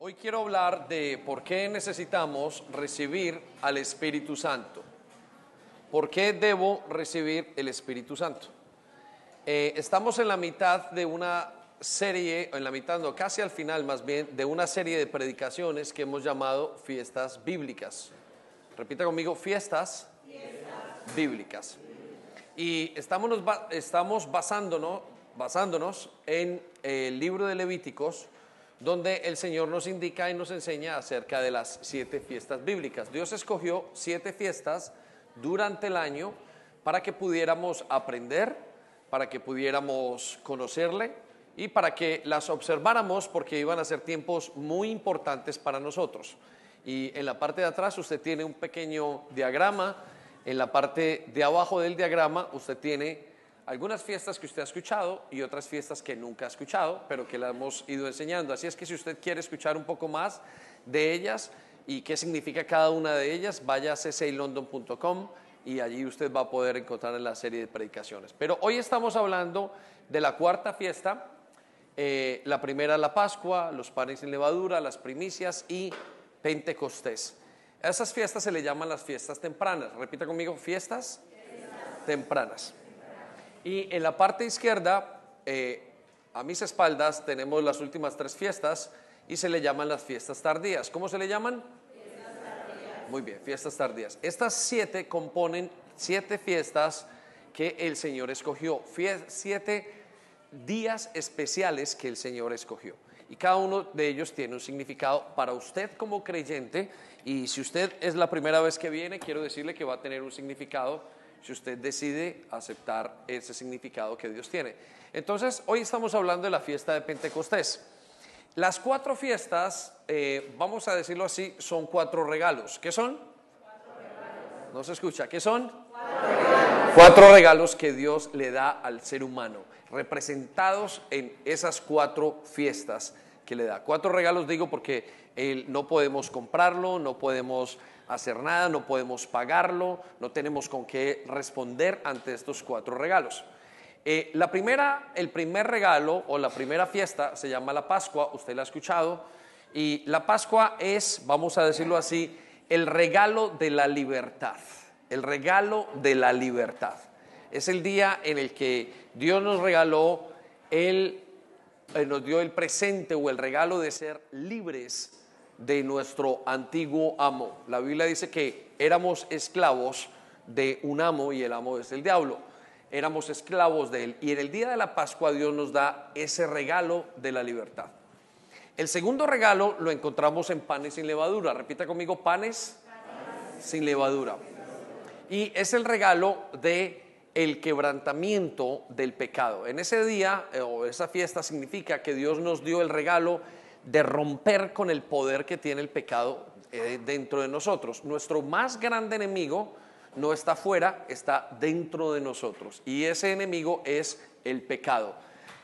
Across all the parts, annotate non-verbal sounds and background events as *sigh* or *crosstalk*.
Hoy quiero hablar de por qué necesitamos recibir al Espíritu Santo. ¿Por qué debo recibir el Espíritu Santo? Eh, estamos en la mitad de una serie, en la mitad, no, casi al final más bien, de una serie de predicaciones que hemos llamado fiestas bíblicas. Repita conmigo, fiestas, bíblicas. Y estamos, estamos basándonos, basándonos en el libro de Levíticos, donde el Señor nos indica y nos enseña acerca de las siete fiestas bíblicas. Dios escogió siete fiestas durante el año para que pudiéramos aprender, para que pudiéramos conocerle y para que las observáramos porque iban a ser tiempos muy importantes para nosotros. Y en la parte de atrás usted tiene un pequeño diagrama, en la parte de abajo del diagrama usted tiene algunas fiestas que usted ha escuchado y otras fiestas que nunca ha escuchado, pero que la hemos ido enseñando. Así es que si usted quiere escuchar un poco más de ellas y qué significa cada una de ellas, vaya a ccaylondon.com y allí usted va a poder encontrar en la serie de predicaciones. Pero hoy estamos hablando de la cuarta fiesta, eh, la primera la Pascua, los panes sin levadura, las primicias y Pentecostés. A esas fiestas se le llaman las fiestas tempranas. Repita conmigo, fiestas, tempranas. Y en la parte izquierda, eh, a mis espaldas, tenemos las últimas tres fiestas y se le llaman las fiestas tardías. ¿Cómo se le llaman? Fiestas tardías. Muy bien, fiestas tardías. Estas siete componen siete fiestas que el Señor escogió, siete días especiales que el Señor escogió. Y cada uno de ellos tiene un significado para usted como creyente. Y si usted es la primera vez que viene, quiero decirle que va a tener un significado si usted decide aceptar ese significado que Dios tiene. Entonces, hoy estamos hablando de la fiesta de Pentecostés. Las cuatro fiestas, eh, vamos a decirlo así, son cuatro regalos. ¿Qué son? No se escucha. ¿Qué son? Cuatro regalos. cuatro regalos que Dios le da al ser humano, representados en esas cuatro fiestas que le da. Cuatro regalos digo porque no podemos comprarlo, no podemos hacer nada, no podemos pagarlo, no tenemos con qué responder ante estos cuatro regalos. Eh, la primera, el primer regalo o la primera fiesta se llama la Pascua, usted la ha escuchado, y la Pascua es, vamos a decirlo así, el regalo de la libertad, el regalo de la libertad. Es el día en el que Dios nos regaló, Él eh, nos dio el presente o el regalo de ser libres de nuestro antiguo amo. La Biblia dice que éramos esclavos de un amo y el amo es el diablo. Éramos esclavos de él. Y en el día de la Pascua Dios nos da ese regalo de la libertad. El segundo regalo lo encontramos en panes sin levadura. Repita conmigo, panes, sin levadura. Y es el regalo de el quebrantamiento del pecado. En ese día eh, o esa fiesta significa que Dios nos dio el regalo de romper con el poder que tiene el pecado eh, dentro de nosotros. Nuestro más grande enemigo no está fuera, está dentro de nosotros. Y ese enemigo es el pecado.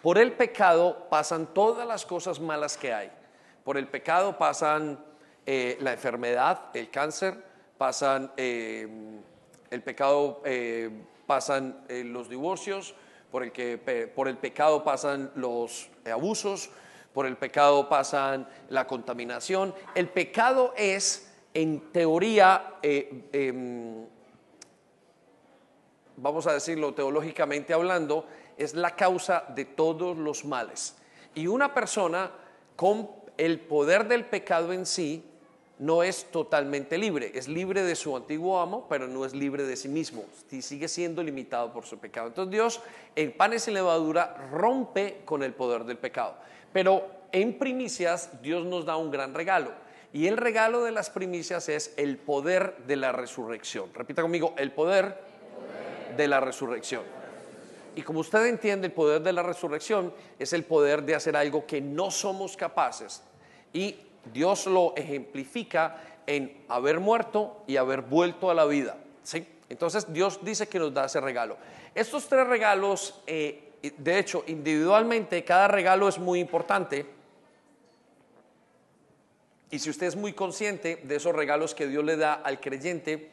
Por el pecado pasan todas las cosas malas que hay. Por el pecado pasan eh, la enfermedad, el cáncer, pasan eh, el pecado, pasan los divorcios, por el, que, por el pecado pasan los abusos, por el pecado pasan la contaminación. El pecado es, en teoría, eh, em, vamos a decirlo teológicamente hablando, es la causa de todos los males. Y una persona con el poder del pecado en sí no es totalmente libre, es libre de su antiguo amo, pero no es libre de sí mismo, sigue siendo limitado por su pecado. Entonces Dios en panes y levadura rompe con el poder del pecado. Pero en primicias Dios nos da un gran regalo. Y el regalo de las primicias es el poder de la resurrección. Repita conmigo, el poder, de la resurrección. Y como usted entiende, el poder de la resurrección es el poder de hacer algo que no somos capaces. Y Dios lo ejemplifica en haber muerto y haber vuelto a la vida. ¿sí? Entonces Dios dice que nos da ese regalo. Estos tres regalos eh, de hecho, individualmente cada regalo es muy importante. Y si usted es muy consciente de esos regalos que Dios le da al creyente,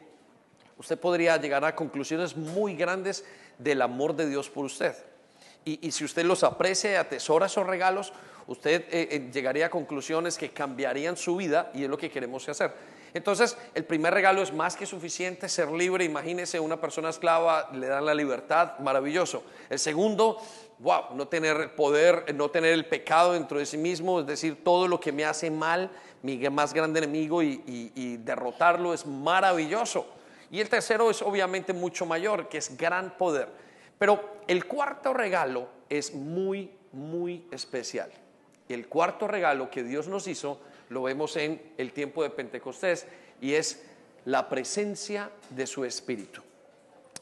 usted podría llegar a conclusiones muy grandes del amor de Dios por usted. Y, si usted los aprecia y atesora esos regalos, usted eh, eh, llegaría a conclusiones que cambiarían su vida y es lo que queremos hacer. Entonces, el primer regalo es más que suficiente, ser libre. Imagínese una persona esclava, le dan la libertad, maravilloso. El segundo, wow, no tener poder, no tener el pecado dentro de sí mismo, es decir, todo lo que me hace mal, mi más grande enemigo y, derrotarlo es maravilloso. Y el tercero es obviamente mucho mayor, que es gran poder. Pero el cuarto regalo es muy, muy especial. El cuarto regalo que Dios nos hizo lo vemos en el tiempo de Pentecostés y es la presencia de su Espíritu.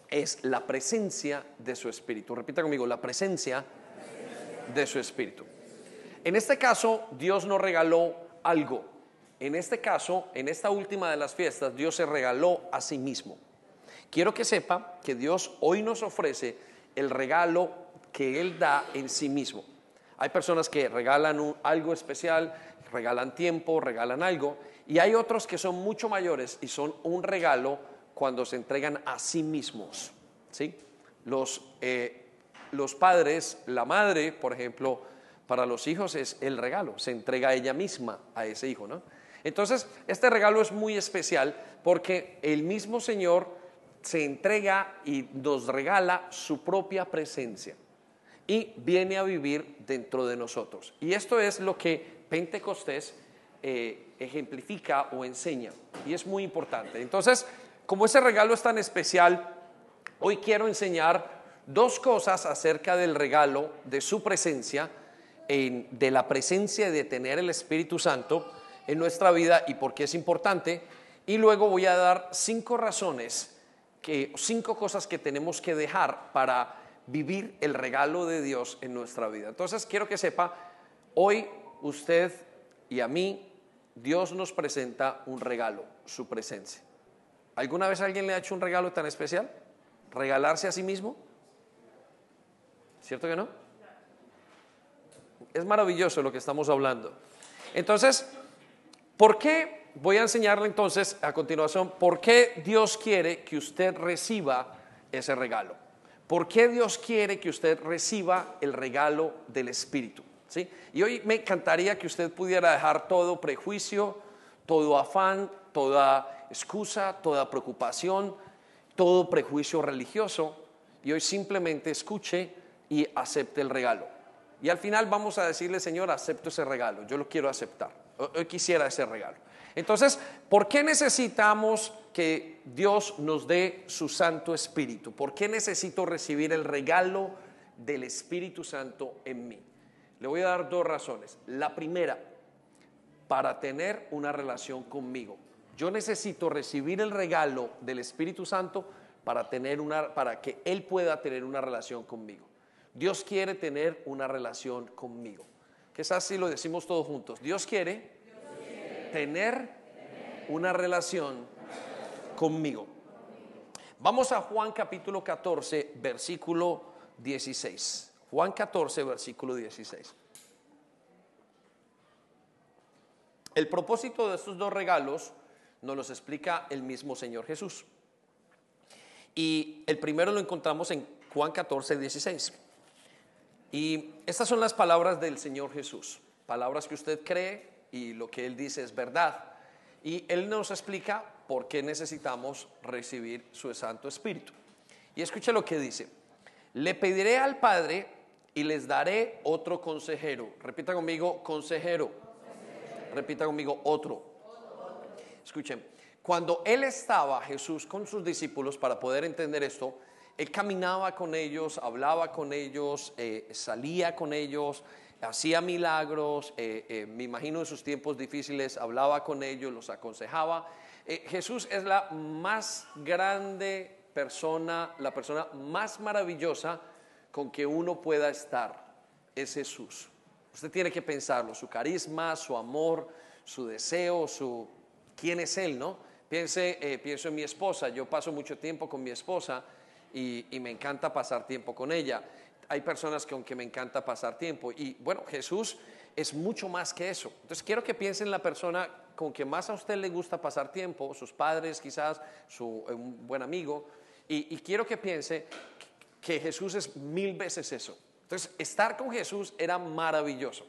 Es la presencia de su Espíritu. Repita conmigo, la presencia de su Espíritu. En este caso, Dios nos regaló algo. En este caso, en esta última de las fiestas, Dios se regaló a sí mismo. Quiero que sepa que Dios hoy nos ofrece el regalo que Él da en sí mismo. Hay personas que regalan algo especial, regalan tiempo, regalan algo, y hay otros que son mucho mayores y son un regalo cuando se entregan a sí mismos. ¿sí? Los, eh, los padres, la madre, por ejemplo, para los hijos es el regalo, se entrega ella misma a ese hijo. ¿no? Entonces, este regalo es muy especial porque el mismo Señor se entrega y nos regala su propia presencia y viene a vivir dentro de nosotros. Y esto es lo que Pentecostés eh, ejemplifica o enseña. Y es muy importante. Entonces, como ese regalo es tan especial, hoy quiero enseñar dos cosas acerca del regalo, de su presencia, de la presencia de tener el Espíritu Santo en nuestra vida y por qué es importante. Y luego voy a dar cinco razones, que, cinco cosas que tenemos que dejar para vivir el regalo de Dios en nuestra vida. Entonces quiero que sepa, hoy usted y a mí, Dios nos presenta un regalo, su presencia. ¿Alguna vez alguien le ha hecho un regalo tan especial? ¿Regalarse a sí mismo? ¿Cierto que no? Es maravilloso lo que estamos hablando. Entonces, ¿por qué? Voy a enseñarle entonces a continuación por qué Dios quiere que usted reciba ese regalo. ¿Por qué Dios quiere que usted reciba el regalo del Espíritu? Y hoy me encantaría que usted pudiera dejar todo prejuicio, todo afán, toda excusa, toda preocupación, todo prejuicio religioso y hoy simplemente escuche y acepte el regalo. Y al final vamos a decirle, Señor, acepto ese regalo, yo lo quiero aceptar, hoy quisiera ese regalo. Entonces, ¿por qué necesitamos que Dios nos dé su Santo Espíritu? ¿Por qué necesito recibir el regalo del Espíritu Santo en mí? Le voy a dar dos razones. La primera, para tener una relación conmigo. Yo necesito recibir el regalo del Espíritu Santo para, tener una, para que Él pueda tener una relación conmigo. Dios quiere tener una relación conmigo. Quizás si lo decimos todos juntos. Dios quiere, tener una relación conmigo. Vamos a Juan capítulo 14, versículo 16. Juan 14, versículo 16. El propósito de estos dos regalos nos los explica el mismo Señor Jesús. Y el primero lo encontramos en Juan 14, 16. Y estas son las palabras del Señor Jesús, palabras que usted cree y lo que Él dice es verdad. Y Él nos explica por qué necesitamos recibir su Santo Espíritu. Y escuche lo que dice. Le pediré al Padre y les daré otro consejero. Repita conmigo, consejero. Repita conmigo, otro. Escuchen, cuando él estaba, Jesús, con sus discípulos, para poder entender esto, él caminaba con ellos, hablaba con ellos, eh, salía con ellos, hacía milagros, eh, eh, me imagino en sus tiempos difíciles, hablaba con ellos, los aconsejaba. Jesús es la más grande persona, la persona más maravillosa con que uno pueda estar es Jesús. Usted tiene que pensarlo, su carisma, su amor, su deseo, su quién es Él, ¿no? Piense, eh, pienso en mi esposa, yo paso mucho tiempo con mi esposa y, me encanta pasar tiempo con ella. Hay personas con que me encanta pasar tiempo y bueno, Jesús es mucho más que eso. Entonces quiero que piense en la persona con que más a usted le gusta pasar tiempo, sus padres quizás, su, un buen amigo, y quiero que piense que Jesús es mil veces eso. Entonces, estar con Jesús era maravilloso.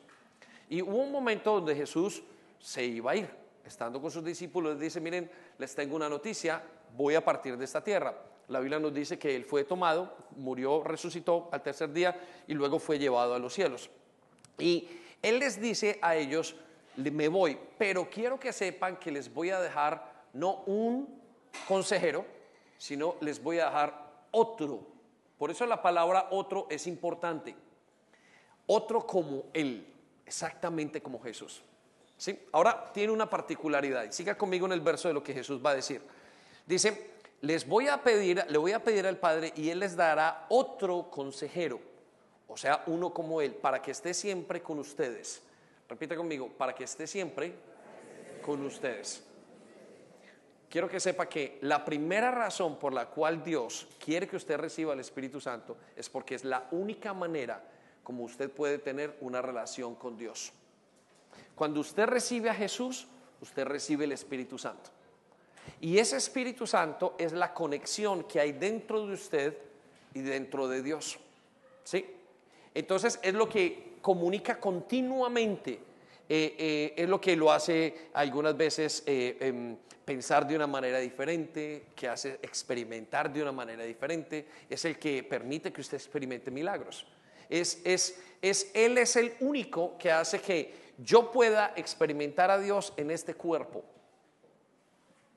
Y hubo un momento donde Jesús se iba a ir. Estando con sus discípulos, dice, miren, les tengo una noticia, voy a partir de esta tierra. La Biblia nos dice que él fue tomado, murió, resucitó al tercer día y luego fue llevado a los cielos. Y él les dice a ellos, me voy, pero quiero que sepan que les voy a dejar no un consejero, sino les voy a dejar otro. Por eso la palabra otro es importante. Otro como Él, exactamente como Jesús. ¿Sí? Ahora tiene una particularidad. Siga conmigo en el verso de lo que Jesús va a decir. Dice, les voy a pedir, le voy a pedir al Padre y Él les dará otro consejero, o sea, uno como Él, para que esté siempre con ustedes. Repita conmigo, para que esté siempre con ustedes. Quiero que sepa que la primera razón por la cual Dios quiere que usted reciba el Espíritu Santo es porque es la única manera como usted puede tener una relación con Dios. Cuando usted recibe a Jesús, usted recibe el Espíritu Santo. Y ese Espíritu Santo es la conexión que hay dentro de usted y dentro de Dios. ¿Sí? Entonces es lo que comunica continuamente eh, eh, es lo que lo hace algunas veces eh, em, pensar de una manera diferente, que hace experimentar de una manera diferente, es el que permite que usted experimente milagros. Es, es, es, él es el único que hace que yo pueda experimentar a Dios en este cuerpo.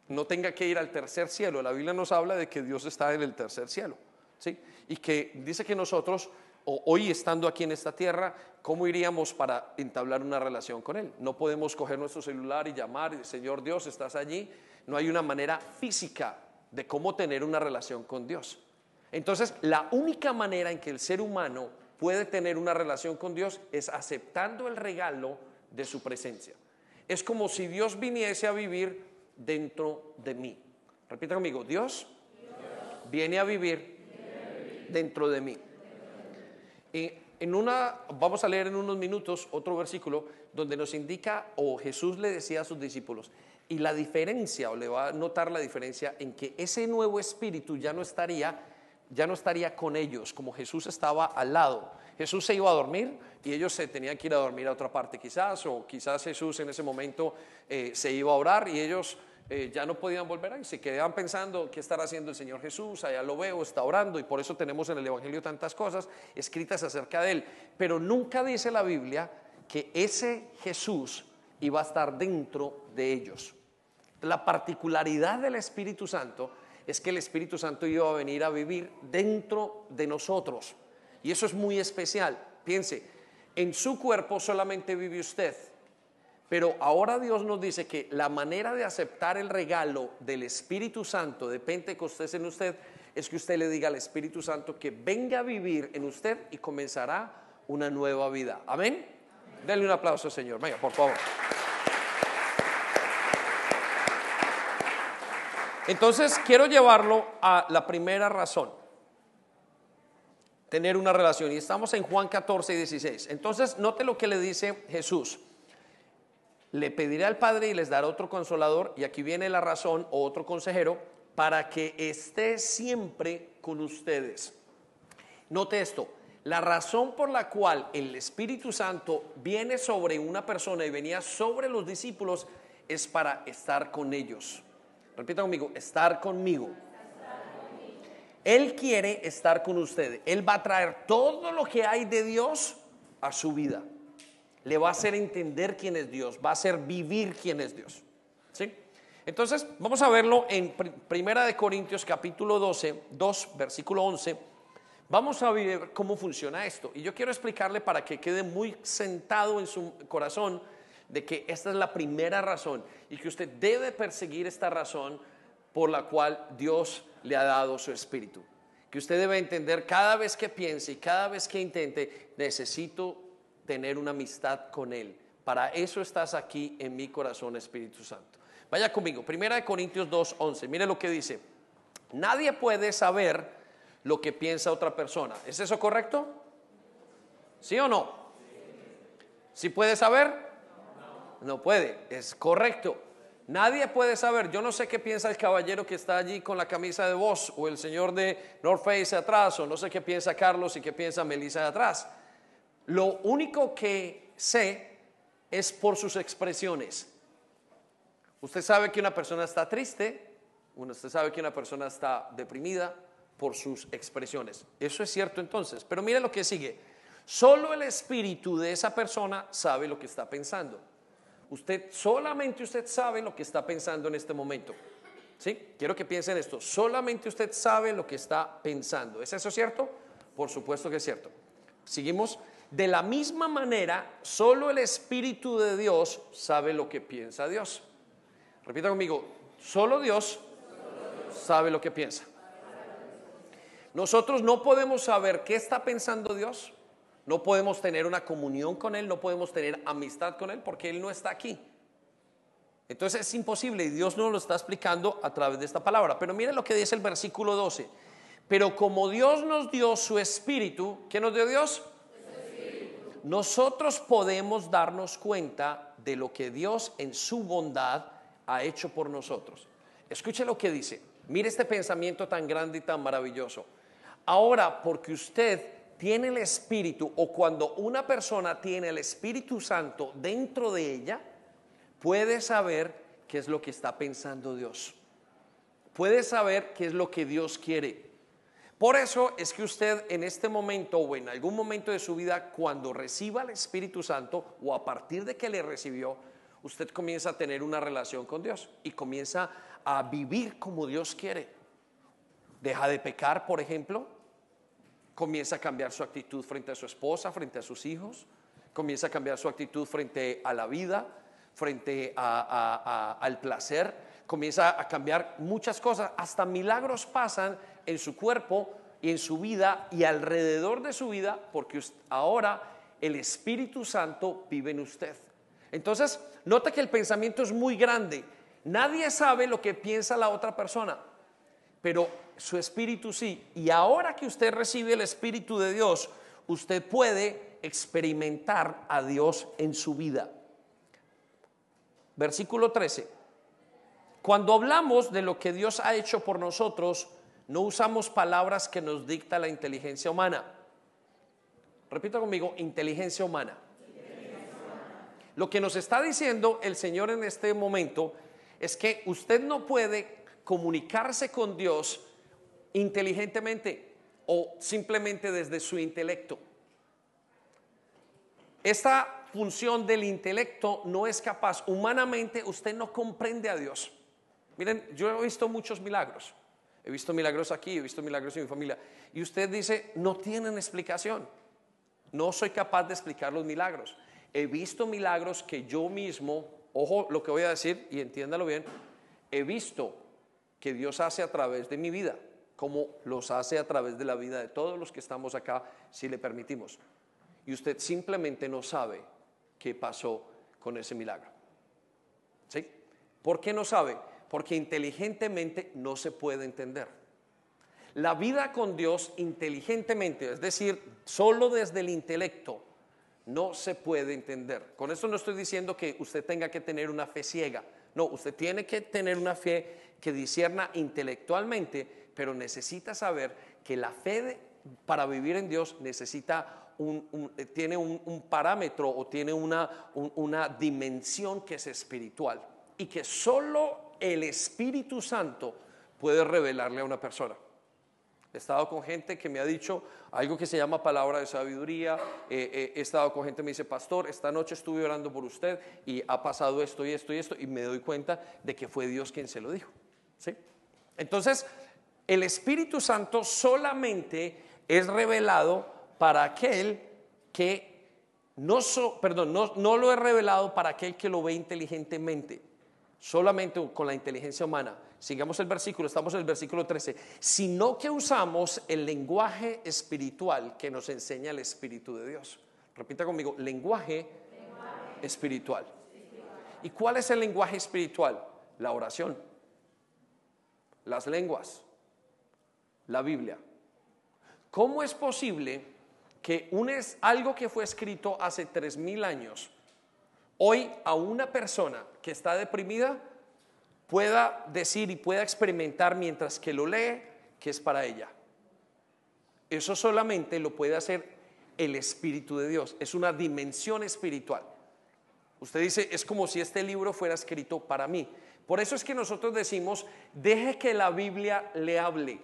No tenga que ir al tercer cielo. La Biblia nos habla de que Dios está en el tercer cielo. ¿sí? Y que dice que nosotros hoy estando aquí en esta tierra, ¿cómo iríamos para entablar una relación con Él? No podemos coger nuestro celular y llamar Señor Dios, estás allí. No hay una manera física de cómo tener una relación con Dios. Entonces, la única manera en que el ser humano puede tener una relación con Dios es aceptando el regalo de su presencia. Es como si Dios viniese a vivir dentro de mí. Repita conmigo, Dios, viene a vivir dentro de mí. Y en una, vamos a leer en unos minutos otro versículo donde nos indica, o Jesús le decía a sus discípulos, y la diferencia, o le va a notar la diferencia en que ese nuevo espíritu ya no estaría, ya no estaría con ellos, como Jesús estaba al lado. Jesús se iba a dormir y ellos se tenían que ir a dormir a otra parte quizás, o quizás Jesús en ese momento eh, se iba a orar y ellos eh, ya no podían volver ahí, se quedaban pensando qué estará haciendo el Señor Jesús, allá lo veo, está orando y por eso tenemos en el Evangelio tantas cosas escritas acerca de él. Pero nunca dice la Biblia que ese Jesús iba a estar dentro de ellos. La particularidad del Espíritu Santo es que el Espíritu Santo iba a venir a vivir dentro de nosotros. Y eso es muy especial. Piense, en su cuerpo solamente vive usted pero ahora Dios nos dice que la manera de aceptar el regalo del Espíritu Santo de Pentecostés en usted es que usted le diga al Espíritu Santo que venga a vivir en usted y comenzará una nueva vida. Amén. Denle un aplauso, Señor. Venga, por favor. Entonces, quiero llevarlo a la primera razón. Tener una relación. Y estamos en Juan 14 y 16. Entonces, note lo que le dice Jesús le pediré al Padre y les dará otro consolador, y aquí viene la razón, o otro consejero, para que esté siempre con ustedes. Note esto, la razón por la cual el Espíritu Santo viene sobre una persona y venía sobre los discípulos es para estar con ellos. Repita conmigo, estar conmigo. Él quiere estar con ustedes. Él va a traer todo lo que hay de Dios a su vida le va a hacer entender quién es Dios, va a hacer vivir quién es Dios. ¿Sí? Entonces, vamos a verlo en Primera de Corintios capítulo 12, 2, versículo 11. Vamos a ver cómo funciona esto. Y yo quiero explicarle para que quede muy sentado en su corazón de que esta es la primera razón y que usted debe perseguir esta razón por la cual Dios le ha dado su espíritu. Que usted debe entender cada vez que piense y cada vez que intente, necesito tener una amistad con Él. Para eso estás aquí en mi corazón, Espíritu Santo. Vaya conmigo, Primera de Corintios 2:11. Mire lo que dice. Nadie puede saber lo que piensa otra persona. ¿Es eso correcto? ¿Sí o no? ¿Sí puede saber? No puede, es correcto. Nadie puede saber. Yo no sé qué piensa el caballero que está allí con la camisa de voz o el señor de North Face atrás o no sé qué piensa Carlos y qué piensa Melissa de atrás. Lo único que sé es por sus expresiones. Usted sabe que una persona está triste, usted sabe que una persona está deprimida por sus expresiones. Eso es cierto entonces. Pero mire lo que sigue. Solo el espíritu de esa persona sabe lo que está pensando. Usted, solamente usted sabe lo que está pensando en este momento. ¿Sí? Quiero que piensen esto. Solamente usted sabe lo que está pensando. ¿Es eso cierto? Por supuesto que es cierto. Seguimos. De la misma manera, solo el Espíritu de Dios sabe lo que piensa Dios. Repita conmigo, solo Dios sabe lo que piensa. Nosotros no podemos saber qué está pensando Dios, no podemos tener una comunión con Él, no podemos tener amistad con Él porque Él no está aquí. Entonces es imposible y Dios nos lo está explicando a través de esta palabra. Pero mire lo que dice el versículo 12. Pero como Dios nos dio su espíritu, ¿qué nos dio Dios? Nosotros podemos darnos cuenta de lo que Dios en su bondad ha hecho por nosotros. Escuche lo que dice. Mire este pensamiento tan grande y tan maravilloso. Ahora, porque usted tiene el Espíritu o cuando una persona tiene el Espíritu Santo dentro de ella, puede saber qué es lo que está pensando Dios. Puede saber qué es lo que Dios quiere. Por eso es que usted en este momento o en algún momento de su vida, cuando reciba el Espíritu Santo o a partir de que le recibió, usted comienza a tener una relación con Dios y comienza a vivir como Dios quiere. Deja de pecar, por ejemplo, comienza a cambiar su actitud frente a su esposa, frente a sus hijos, comienza a cambiar su actitud frente a la vida, frente al placer, comienza a cambiar muchas cosas, hasta milagros pasan en su cuerpo y en su vida y alrededor de su vida, porque ahora el Espíritu Santo vive en usted. Entonces, nota que el pensamiento es muy grande. Nadie sabe lo que piensa la otra persona, pero su espíritu sí. Y ahora que usted recibe el Espíritu de Dios, usted puede experimentar a Dios en su vida. Versículo 13. Cuando hablamos de lo que Dios ha hecho por nosotros, no usamos palabras que nos dicta la inteligencia humana. Repita conmigo, inteligencia humana. Lo que nos está diciendo el Señor en este momento es que usted no puede comunicarse con Dios inteligentemente o simplemente desde su intelecto. Esta función del intelecto no es capaz. Humanamente usted no comprende a Dios. Miren, yo he visto muchos milagros. He visto milagros aquí, he visto milagros en mi familia. Y usted dice, no tienen explicación. No soy capaz de explicar los milagros. He visto milagros que yo mismo, ojo lo que voy a decir y entiéndalo bien, he visto que Dios hace a través de mi vida, como los hace a través de la vida de todos los que estamos acá, si le permitimos. Y usted simplemente no sabe qué pasó con ese milagro. ¿Sí? ¿Por qué no sabe? Porque inteligentemente no se puede entender. La vida con Dios inteligentemente, es decir, solo desde el intelecto, no se puede entender. Con eso no estoy diciendo que usted tenga que tener una fe ciega. No, usted tiene que tener una fe que disierna intelectualmente, pero necesita saber que la fe para vivir en Dios necesita un, tiene un, parámetro o tiene una, una dimensión que es espiritual y que solo el Espíritu Santo puede revelarle a una persona. He estado con gente que me ha dicho algo que se llama palabra de sabiduría. Eh, eh, he estado con gente que me dice, pastor, esta noche estuve orando por usted y ha pasado esto y esto y esto y me doy cuenta de que fue Dios quien se lo dijo. ¿Sí? Entonces, el Espíritu Santo solamente es revelado para aquel que no, perdón, no, no lo he revelado para aquel que lo ve inteligentemente, solamente con la inteligencia humana sigamos el versículo, estamos en el versículo 13, sino que usamos el lenguaje espiritual que nos enseña el Espíritu de Dios. Repita conmigo, lenguaje, espiritual. ¿Y cuál es el lenguaje espiritual? La oración, las lenguas, la Biblia. ¿Cómo es posible que un es algo que fue escrito hace tres mil años, hoy a una persona que está deprimida pueda decir y pueda experimentar mientras que lo lee que es para ella. Eso solamente lo puede hacer el Espíritu de Dios. Es una dimensión espiritual. Usted dice, es como si este libro fuera escrito para mí. Por eso es que nosotros decimos, deje que la Biblia le hable.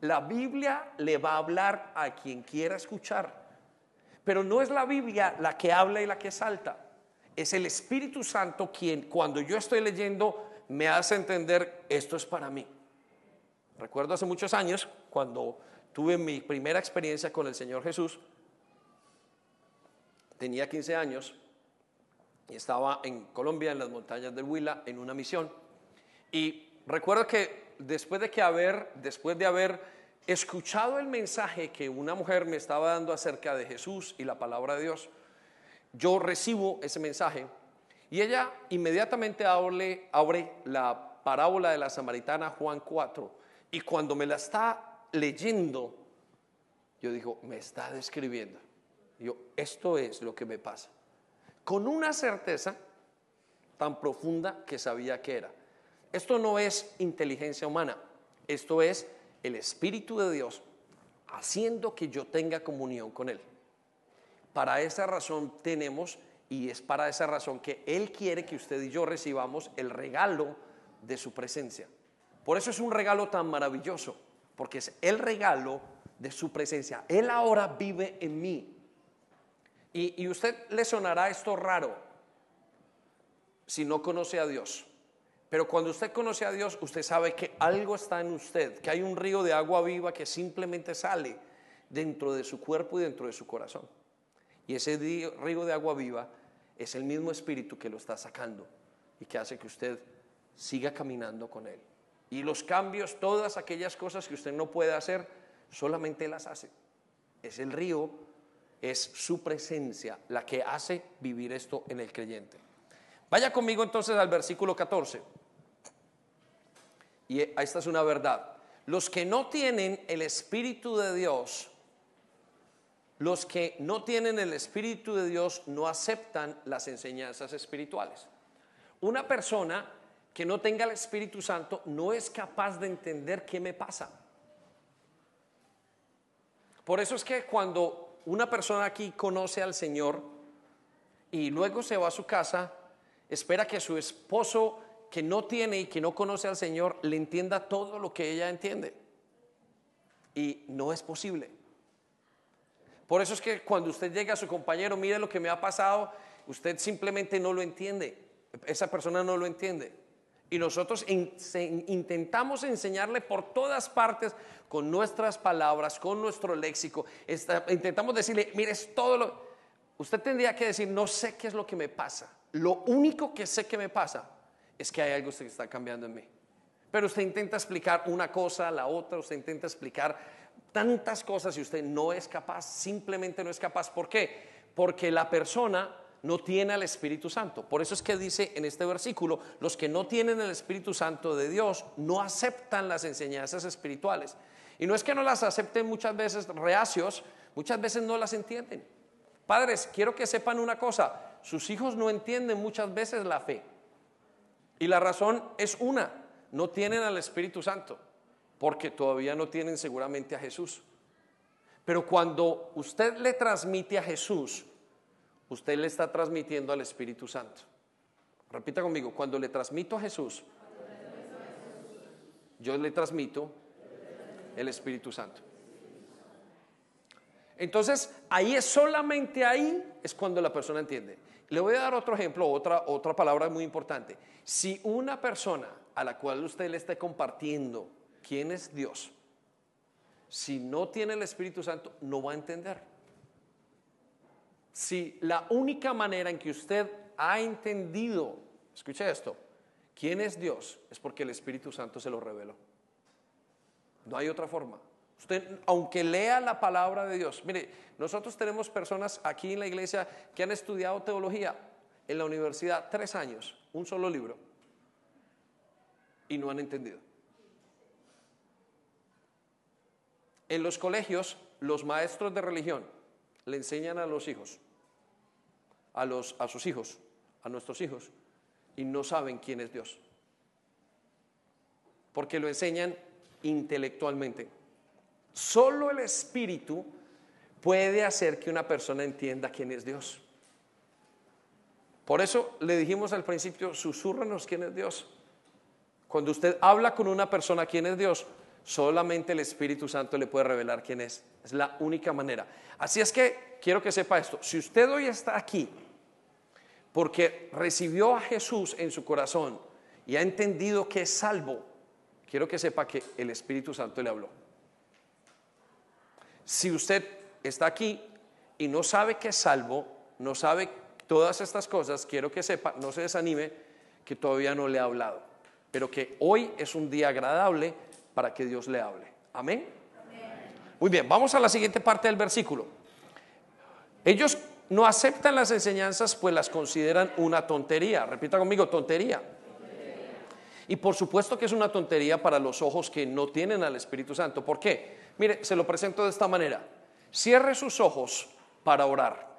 La Biblia le va a hablar a quien quiera escuchar. Pero no es la Biblia la que habla y la que salta. Es el Espíritu Santo quien cuando yo estoy leyendo me hace entender esto es para mí. Recuerdo hace muchos años cuando tuve mi primera experiencia con el Señor Jesús. Tenía 15 años y estaba en Colombia, en las montañas del Huila, en una misión. Y recuerdo que después de después de haber escuchado el mensaje que una mujer me estaba dando acerca de Jesús y la palabra de Dios, yo recibo ese mensaje y ella inmediatamente abre, la parábola de la samaritana Juan 4 y cuando me la está leyendo, yo digo, me está describiendo. Yo, esto es lo que me pasa. Con una certeza tan profunda que sabía que era. Esto no es inteligencia humana, esto es el Espíritu de Dios haciendo que yo tenga comunión con Él. Para esa razón tenemos, y es para esa razón que Él quiere que usted y yo recibamos el regalo de su presencia. Por eso es un regalo tan maravilloso, porque es el regalo de su presencia. Él ahora vive en mí. Y, usted le sonará esto raro si no conoce a Dios. Pero cuando usted conoce a Dios, usted sabe que algo está en usted, que hay un río de agua viva que simplemente sale dentro de su cuerpo y dentro de su corazón. Y ese río de agua viva es el mismo espíritu que lo está sacando y que hace que usted siga caminando con él. Y los cambios, todas aquellas cosas que usted no puede hacer, solamente las hace. Es el río, es su presencia la que hace vivir esto en el creyente. Vaya conmigo entonces al versículo 14. Y esta es una verdad. Los que no tienen el Espíritu de Dios, los que no tienen el Espíritu de Dios no aceptan las enseñanzas espirituales. Una persona que no tenga el Espíritu Santo no es capaz de entender qué me pasa. Por eso es que cuando una persona aquí conoce al Señor y luego se va a su casa, espera que su esposo que no tiene y que no conoce al Señor le entienda todo lo que ella entiende. Y no es posible. Por eso es que cuando usted llega a su compañero, mire lo que me ha pasado, usted simplemente no lo entiende. Esa persona no lo entiende. Y nosotros intentamos enseñarle por todas partes con nuestras palabras, con nuestro léxico. intentamos decirle, mire, todo lo... Usted tendría que decir, no sé qué es lo que me pasa. Lo único que sé que me pasa es que hay algo que está cambiando en mí. Pero usted intenta explicar una cosa, la otra, usted intenta explicar tantas cosas y usted no es capaz, simplemente no es capaz. ¿Por qué? Porque la persona no tiene al Espíritu Santo. Por eso es que dice en este versículo, los que no tienen el Espíritu Santo de Dios no aceptan las enseñanzas espirituales. Y no es que no las acepten muchas veces reacios, muchas veces no las entienden. Padres, quiero que sepan una cosa, sus hijos no entienden muchas veces la fe. Y la razón es una, no tienen al Espíritu Santo, porque todavía no tienen seguramente a Jesús. Pero cuando usted le transmite a Jesús, usted le está transmitiendo al Espíritu Santo. Repita conmigo, cuando le transmito a Jesús, yo le transmito el Espíritu Santo. Entonces, ahí es solamente ahí es cuando la persona entiende. Le voy a dar otro ejemplo, otra, otra palabra muy importante. Si una persona a la cual usted le esté compartiendo quién es Dios, si no tiene el Espíritu Santo, no va a entender si la única manera en que usted ha entendido, escuche esto, quién es Dios, es porque el Espíritu Santo se lo reveló. No hay otra forma. Usted, aunque lea la palabra de Dios, mire, nosotros tenemos personas aquí en la iglesia que han estudiado teología en la universidad tres años, un solo libro, y no han entendido. En los colegios, los maestros de religión le enseñan a los hijos a, los, a sus hijos, a nuestros hijos, y no saben quién es Dios. porque lo enseñan intelectualmente. Solo el Espíritu puede hacer que una persona entienda quién es Dios. Por eso le dijimos al principio, susurranos quién es Dios. Cuando usted habla con una persona quién es Dios, solamente el Espíritu Santo le puede revelar quién es. Es la única manera. Así es que quiero que sepa esto. Si usted hoy está aquí porque recibió a Jesús en su corazón y ha entendido que es salvo, quiero que sepa que el Espíritu Santo le habló. Si usted está aquí y no sabe que es salvo, no sabe todas estas cosas, quiero que sepa, no se desanime, que todavía no le ha hablado, pero que hoy es un día agradable para que Dios le hable. Amén. Muy bien, vamos a la siguiente parte del versículo. Ellos no aceptan las enseñanzas pues las consideran una tontería. Repita conmigo, tontería. Y por supuesto que es una tontería para los ojos que no tienen al Espíritu Santo. ¿Por qué? Mire, se lo presento de esta manera. Cierre sus ojos para orar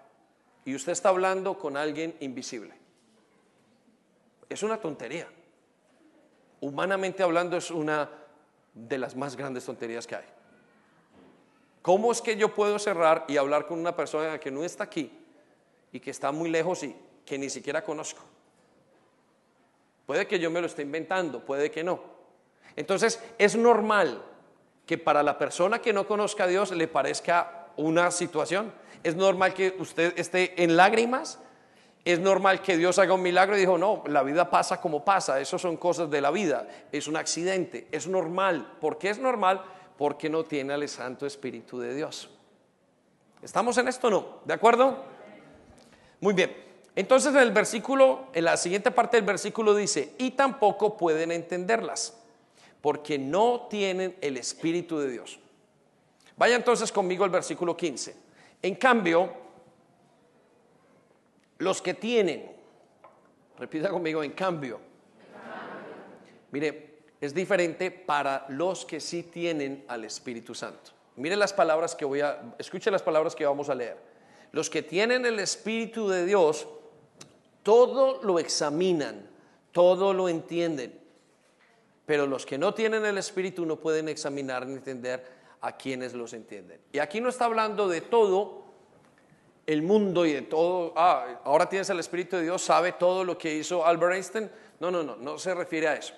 y usted está hablando con alguien invisible. Es una tontería. Humanamente hablando es una de las más grandes tonterías que hay. ¿Cómo es que yo puedo cerrar y hablar con una persona que no está aquí y que está muy lejos y que ni siquiera conozco? Puede que yo me lo esté inventando, puede que no. Entonces, es normal que para la persona que no conozca a Dios le parezca una situación. Es normal que usted esté en lágrimas. Es normal que Dios haga un milagro y dijo, no, la vida pasa como pasa, eso son cosas de la vida, es un accidente, es normal. ¿Por qué es normal? Porque no tiene al Santo Espíritu de Dios. ¿Estamos en esto o no? ¿De acuerdo? Muy bien. Entonces en el versículo, en la siguiente parte del versículo dice, y tampoco pueden entenderlas porque no tienen el Espíritu de Dios. Vaya entonces conmigo al versículo 15. En cambio, los que tienen, repita conmigo, en cambio, mire, es diferente para los que sí tienen al Espíritu Santo. Mire las palabras que voy a, escuche las palabras que vamos a leer. Los que tienen el Espíritu de Dios, todo lo examinan, todo lo entienden pero los que no tienen el Espíritu no pueden examinar ni entender a quienes los entienden. Y aquí no está hablando de todo el mundo y de todo, ah, ahora tienes el Espíritu de Dios, sabe todo lo que hizo Albert Einstein. No, no, no, no se refiere a eso.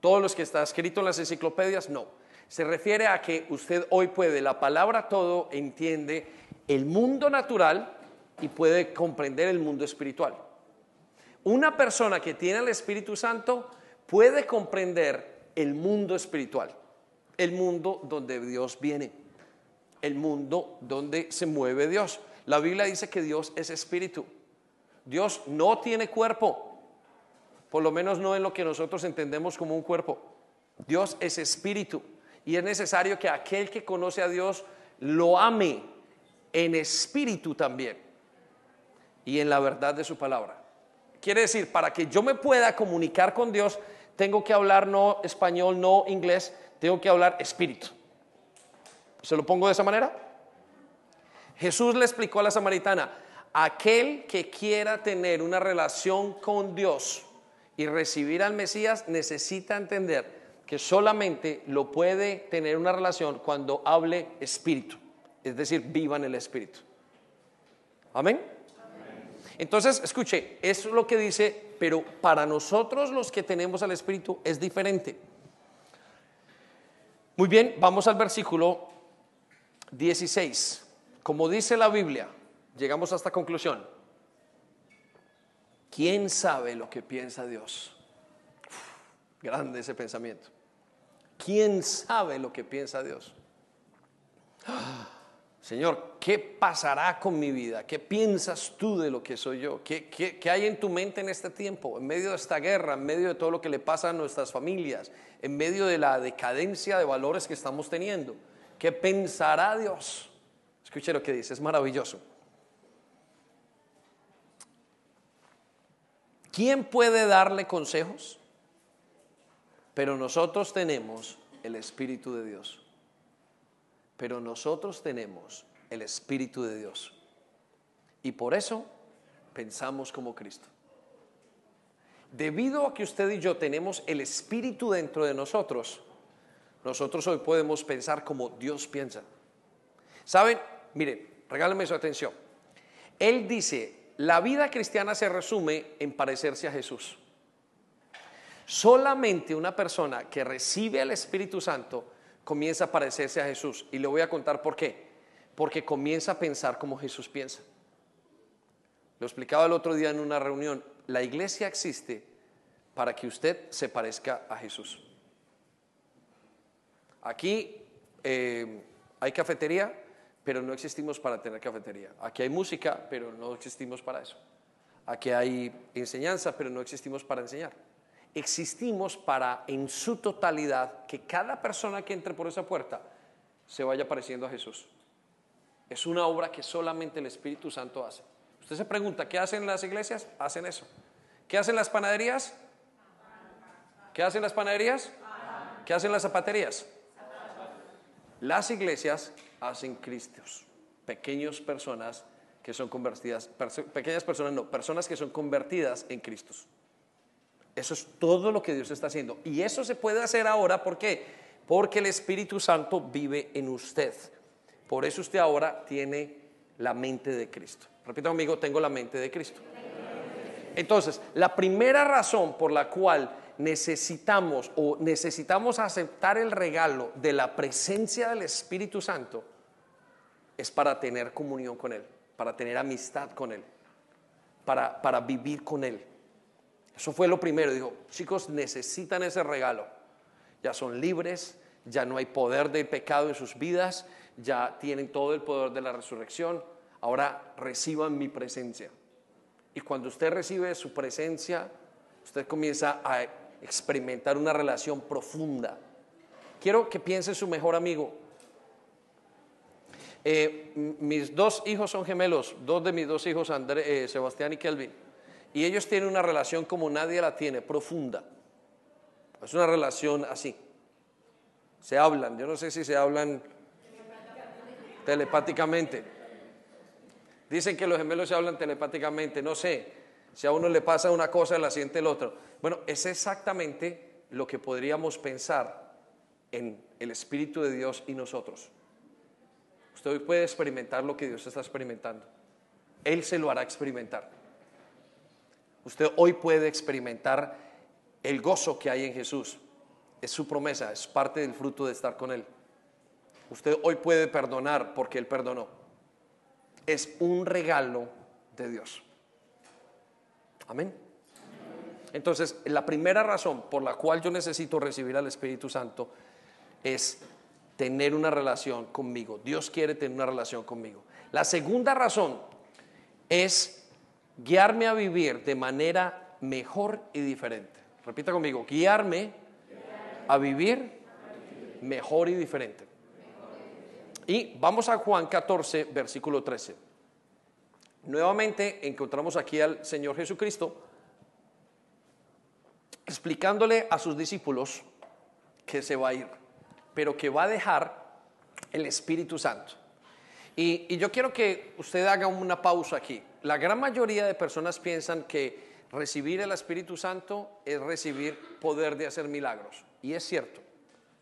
Todos los que está escrito en las enciclopedias, no. Se refiere a que usted hoy puede, la palabra todo entiende el mundo natural y puede comprender el mundo espiritual. Una persona que tiene el Espíritu Santo puede comprender el mundo espiritual, el mundo donde Dios viene, el mundo donde se mueve Dios. La Biblia dice que Dios es espíritu. Dios no tiene cuerpo, por lo menos no en lo que nosotros entendemos como un cuerpo. Dios es espíritu y es necesario que aquel que conoce a Dios lo ame en espíritu también y en la verdad de su palabra. Quiere decir, para que yo me pueda comunicar con Dios, tengo que hablar no español, no inglés, tengo que hablar espíritu. ¿Se lo pongo de esa manera? Jesús le explicó a la samaritana, aquel que quiera tener una relación con Dios y recibir al Mesías necesita entender que solamente lo puede tener una relación cuando hable espíritu, es decir, viva en el espíritu. Amén. Entonces, escuche, eso es lo que dice pero para nosotros los que tenemos al Espíritu es diferente. Muy bien, vamos al versículo 16. Como dice la Biblia, llegamos a esta conclusión. ¿Quién sabe lo que piensa Dios? grande ese pensamiento. ¿Quién sabe lo que piensa Dios? Señor, ¿qué pasará con mi vida? ¿Qué piensas tú de lo que soy yo? ¿Qué, hay en tu mente en este tiempo? En medio de esta guerra, en medio de todo lo que le pasa a nuestras familias, en medio de la decadencia de valores que estamos teniendo. ¿Qué pensará Dios? Escuche lo que dice, es maravilloso. ¿Quién puede darle consejos? Pero nosotros tenemos el Espíritu de Dios pero nosotros tenemos el Espíritu de Dios. Y por eso pensamos como Cristo. Debido a que usted y yo tenemos el Espíritu dentro de nosotros, nosotros hoy podemos pensar como Dios piensa. ¿Saben? Miren, regálenme su atención. Él dice, la vida cristiana se resume en parecerse a Jesús. Solamente una persona que recibe al Espíritu Santo comienza a parecerse a Jesús. Y le voy a contar por qué. Porque comienza a pensar como Jesús piensa. Lo explicaba el otro día en una reunión. La iglesia existe para que usted se parezca a Jesús. Aquí eh, hay cafetería, pero no existimos para tener cafetería. Aquí hay música, pero no existimos para eso. Aquí hay enseñanza, pero no existimos para enseñar existimos para en su totalidad que cada persona que entre por esa puerta se vaya pareciendo a Jesús. Es una obra que solamente el Espíritu Santo hace. Usted se pregunta, ¿qué hacen las iglesias? Hacen eso. ¿Qué hacen las panaderías? ¿Qué hacen las panaderías? ¿Qué hacen las zapaterías? Las iglesias hacen cristos, pequeñas personas que son convertidas, pequeñas personas no, personas que son convertidas en Cristos. Eso es todo lo que Dios está haciendo. Y eso se puede hacer ahora, ¿por qué? Porque el Espíritu Santo vive en usted. Por eso usted ahora tiene la mente de Cristo. Repita conmigo, tengo la mente de Cristo. Entonces, la primera razón por la cual necesitamos o necesitamos aceptar el regalo de la presencia del Espíritu Santo es para tener comunión con Él, para tener amistad con Él, para, para vivir con Él. Eso fue lo primero. Dijo, chicos, necesitan ese regalo. Ya son libres, ya no hay poder de pecado en sus vidas, ya tienen todo el poder de la resurrección. Ahora reciban mi presencia. Y cuando usted recibe su presencia, usted comienza a experimentar una relación profunda. Quiero que piense su mejor amigo. Eh, mis dos hijos son gemelos, dos de mis dos hijos, André, eh, Sebastián y Kelvin. Y ellos tienen una relación como nadie la tiene, profunda. Es una relación así. Se hablan, yo no sé si se hablan telepáticamente. Dicen que los gemelos se hablan telepáticamente, no sé. Si a uno le pasa una cosa, la siente el otro. Bueno, es exactamente lo que podríamos pensar en el Espíritu de Dios y nosotros. Usted hoy puede experimentar lo que Dios está experimentando. Él se lo hará experimentar. Usted hoy puede experimentar el gozo que hay en Jesús. Es su promesa, es parte del fruto de estar con Él. Usted hoy puede perdonar porque Él perdonó. Es un regalo de Dios. Amén. Entonces, la primera razón por la cual yo necesito recibir al Espíritu Santo es tener una relación conmigo. Dios quiere tener una relación conmigo. La segunda razón es guiarme a vivir de manera mejor y diferente. Repita conmigo, guiarme a vivir mejor y diferente. Y vamos a Juan 14, versículo 13. Nuevamente encontramos aquí al Señor Jesucristo explicándole a sus discípulos que se va a ir, pero que va a dejar el Espíritu Santo. Y, yo quiero que usted haga una pausa aquí la gran mayoría de personas piensan que recibir el Espíritu Santo es recibir poder de hacer milagros. Y es cierto.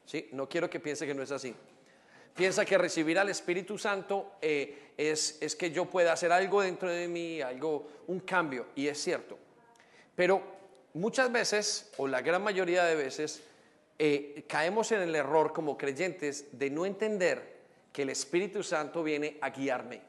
¿sí? No quiero que piense que no es así. Piensa que recibir al Espíritu Santo eh, es, es que yo pueda hacer algo dentro de mí, algo, un cambio. Y es cierto. Pero muchas veces, o la gran mayoría de veces, eh, caemos en el error como creyentes de no entender que el Espíritu Santo viene a guiarme.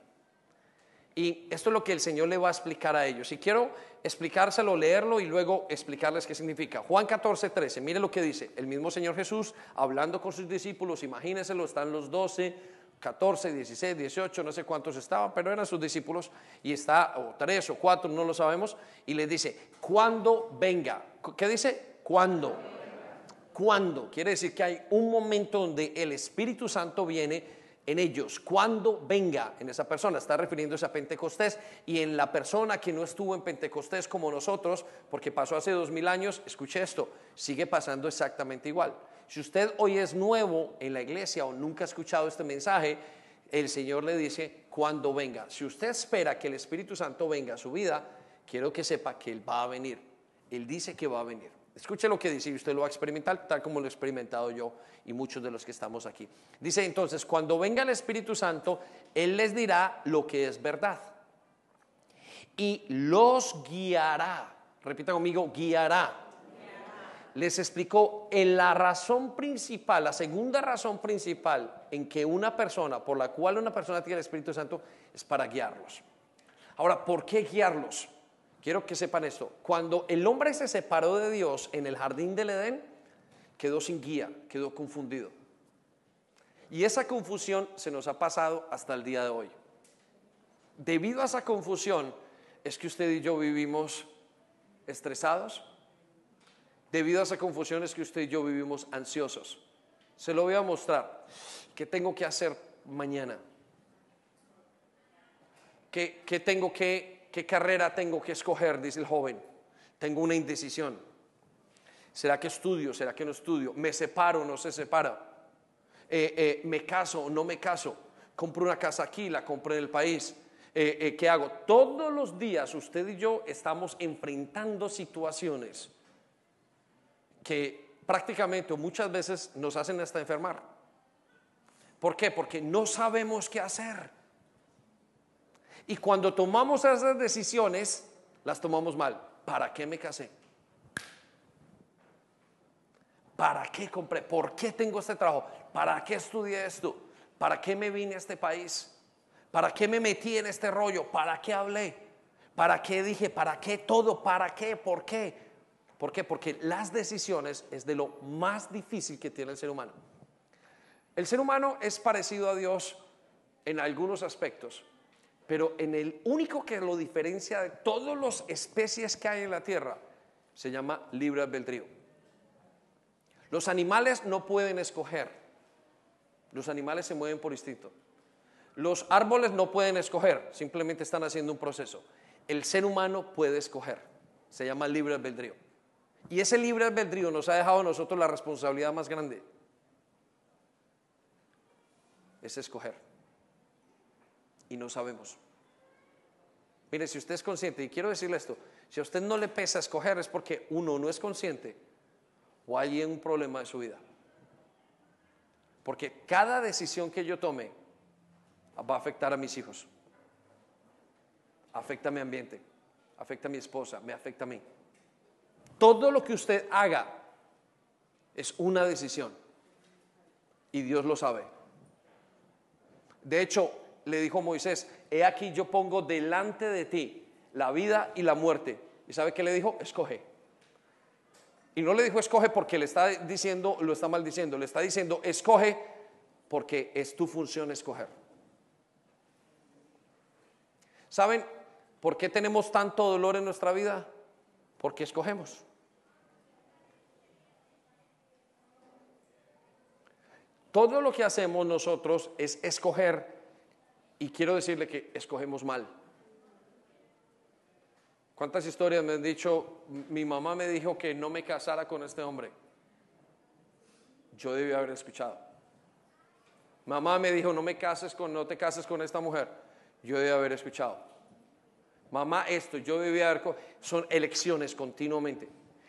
Y esto es lo que el Señor le va a explicar a ellos. Y quiero explicárselo, leerlo y luego explicarles qué significa. Juan 14, 13, mire lo que dice. El mismo Señor Jesús hablando con sus discípulos, imagínenselo, están los 12, 14, 16, 18, no sé cuántos estaban, pero eran sus discípulos y está, o tres o cuatro, no lo sabemos, y les dice, cuando venga. ¿Qué dice? Cuando. Cuando. Quiere decir que hay un momento donde el Espíritu Santo viene en ellos, cuando venga en esa persona, está refiriéndose a Pentecostés y en la persona que no estuvo en Pentecostés como nosotros, porque pasó hace dos mil años, escuche esto, sigue pasando exactamente igual. Si usted hoy es nuevo en la iglesia o nunca ha escuchado este mensaje, el Señor le dice, cuando venga. Si usted espera que el Espíritu Santo venga a su vida, quiero que sepa que Él va a venir. Él dice que va a venir. Escuche lo que dice y usted lo va a experimentar tal como lo he experimentado yo y muchos de los que estamos aquí. Dice entonces, cuando venga el Espíritu Santo, Él les dirá lo que es verdad y los guiará. Repita conmigo, guiará. Les explicó en la razón principal, la segunda razón principal en que una persona, por la cual una persona tiene el Espíritu Santo, es para guiarlos. Ahora, ¿por qué guiarlos? Quiero que sepan esto. Cuando el hombre se separó de Dios en el jardín del Edén, quedó sin guía, quedó confundido. Y esa confusión se nos ha pasado hasta el día de hoy. Debido a esa confusión es que usted y yo vivimos estresados. Debido a esa confusión es que usted y yo vivimos ansiosos. Se lo voy a mostrar. ¿Qué tengo que hacer mañana? ¿Qué, qué tengo que ¿qué carrera tengo que escoger? Dice el joven. Tengo una indecisión. ¿Será que estudio? ¿Será que no estudio? ¿Me separo o no se separa? Eh, eh, ¿Me caso o no me caso? ¿Compro una casa aquí? ¿La compré en el país? Eh, ¿Qué hago? Todos los días usted y yo estamos enfrentando situaciones que prácticamente o muchas veces nos hacen hasta enfermar. ¿Por qué? Porque no sabemos qué hacer. Y cuando tomamos esas decisiones, las tomamos mal. ¿Para qué me casé? ¿Para qué compré? ¿Por qué tengo este trabajo? ¿Para qué estudié esto? ¿Para qué me vine a este país? ¿Para qué me metí en este rollo? ¿Para qué hablé? ¿Para qué dije? ¿Para qué todo? ¿Para qué? ¿Por qué? ¿Por qué? Porque las decisiones es de lo más difícil que tiene el ser humano. El ser humano es parecido a Dios en algunos aspectos, pero en el único que lo diferencia de todas las especies que hay en la tierra, se llama libre albedrío. Los animales no pueden escoger. Los animales se mueven por instinto. Los árboles no pueden escoger, simplemente están haciendo un proceso. El ser humano puede escoger. Se llama libre albedrío. Y ese libre albedrío nos ha dejado a nosotros la responsabilidad más grande. Es escoger y no sabemos. Mire, si usted es consciente, y quiero decirle esto, si a usted no le pesa escoger es porque uno no es consciente o hay un problema de su vida. Porque cada decisión que yo tome va a afectar a mis hijos, afecta a mi ambiente, afecta a mi esposa, me afecta a mí. Todo lo que usted haga es una decisión y Dios lo sabe. De hecho, le dijo Moisés, he aquí yo pongo delante de ti la vida y la muerte. ¿Y sabe qué le dijo? Escoge. Y no le dijo escoge porque le está diciendo, lo está maldiciendo, le está diciendo escoge porque es tu función escoger. ¿Saben por qué tenemos tanto dolor en nuestra vida? Porque escogemos. Todo lo que hacemos nosotros es escoger y quiero decirle que escogemos mal. ¿Cuántas historias me han dicho? Mi mamá me dijo que no me casara con este hombre. Yo debí haber escuchado. Mamá me dijo, no me cases con, no te cases con esta mujer. Yo debí haber escuchado. Mamá, esto, yo debí haber, son elecciones continuamente.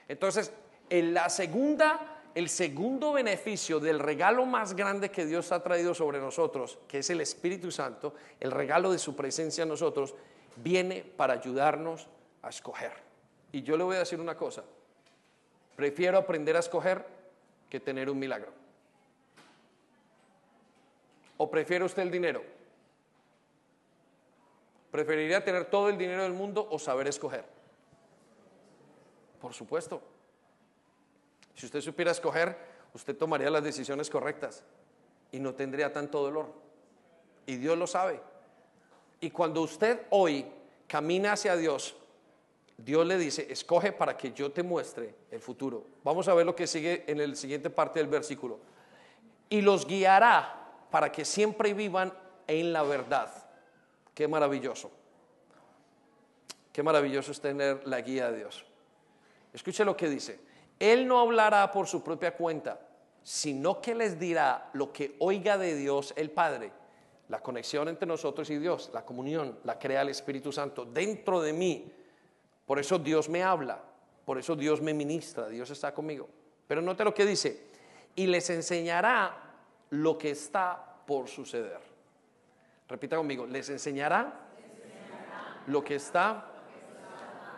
Entonces, en la segunda el segundo beneficio del regalo más grande que Dios ha traído sobre nosotros, que es el Espíritu Santo, el regalo de su presencia en nosotros, viene para ayudarnos a escoger. Y yo le voy a decir una cosa, prefiero aprender a escoger que tener un milagro. ¿O prefiere usted el dinero? ¿Preferiría tener todo el dinero del mundo o saber escoger? Por supuesto. Si usted supiera escoger, usted tomaría las decisiones correctas y no tendría tanto dolor. Y Dios lo sabe. Y cuando usted hoy camina hacia Dios, Dios le dice, escoge para que yo te muestre el futuro. Vamos a ver lo que sigue en la siguiente parte del versículo. Y los guiará para que siempre vivan en la verdad. Qué maravilloso. Qué maravilloso es tener la guía de Dios. Escuche lo que dice. Él no hablará por su propia cuenta, sino que les dirá lo que oiga de Dios el Padre. La conexión entre nosotros y Dios, la comunión, la crea el Espíritu Santo dentro de mí. Por eso Dios me habla, Por eso Dios me ministra, Dios está conmigo. Pero note lo que dice, y les enseñará lo que está por suceder. Repita conmigo, les enseñará, lo que está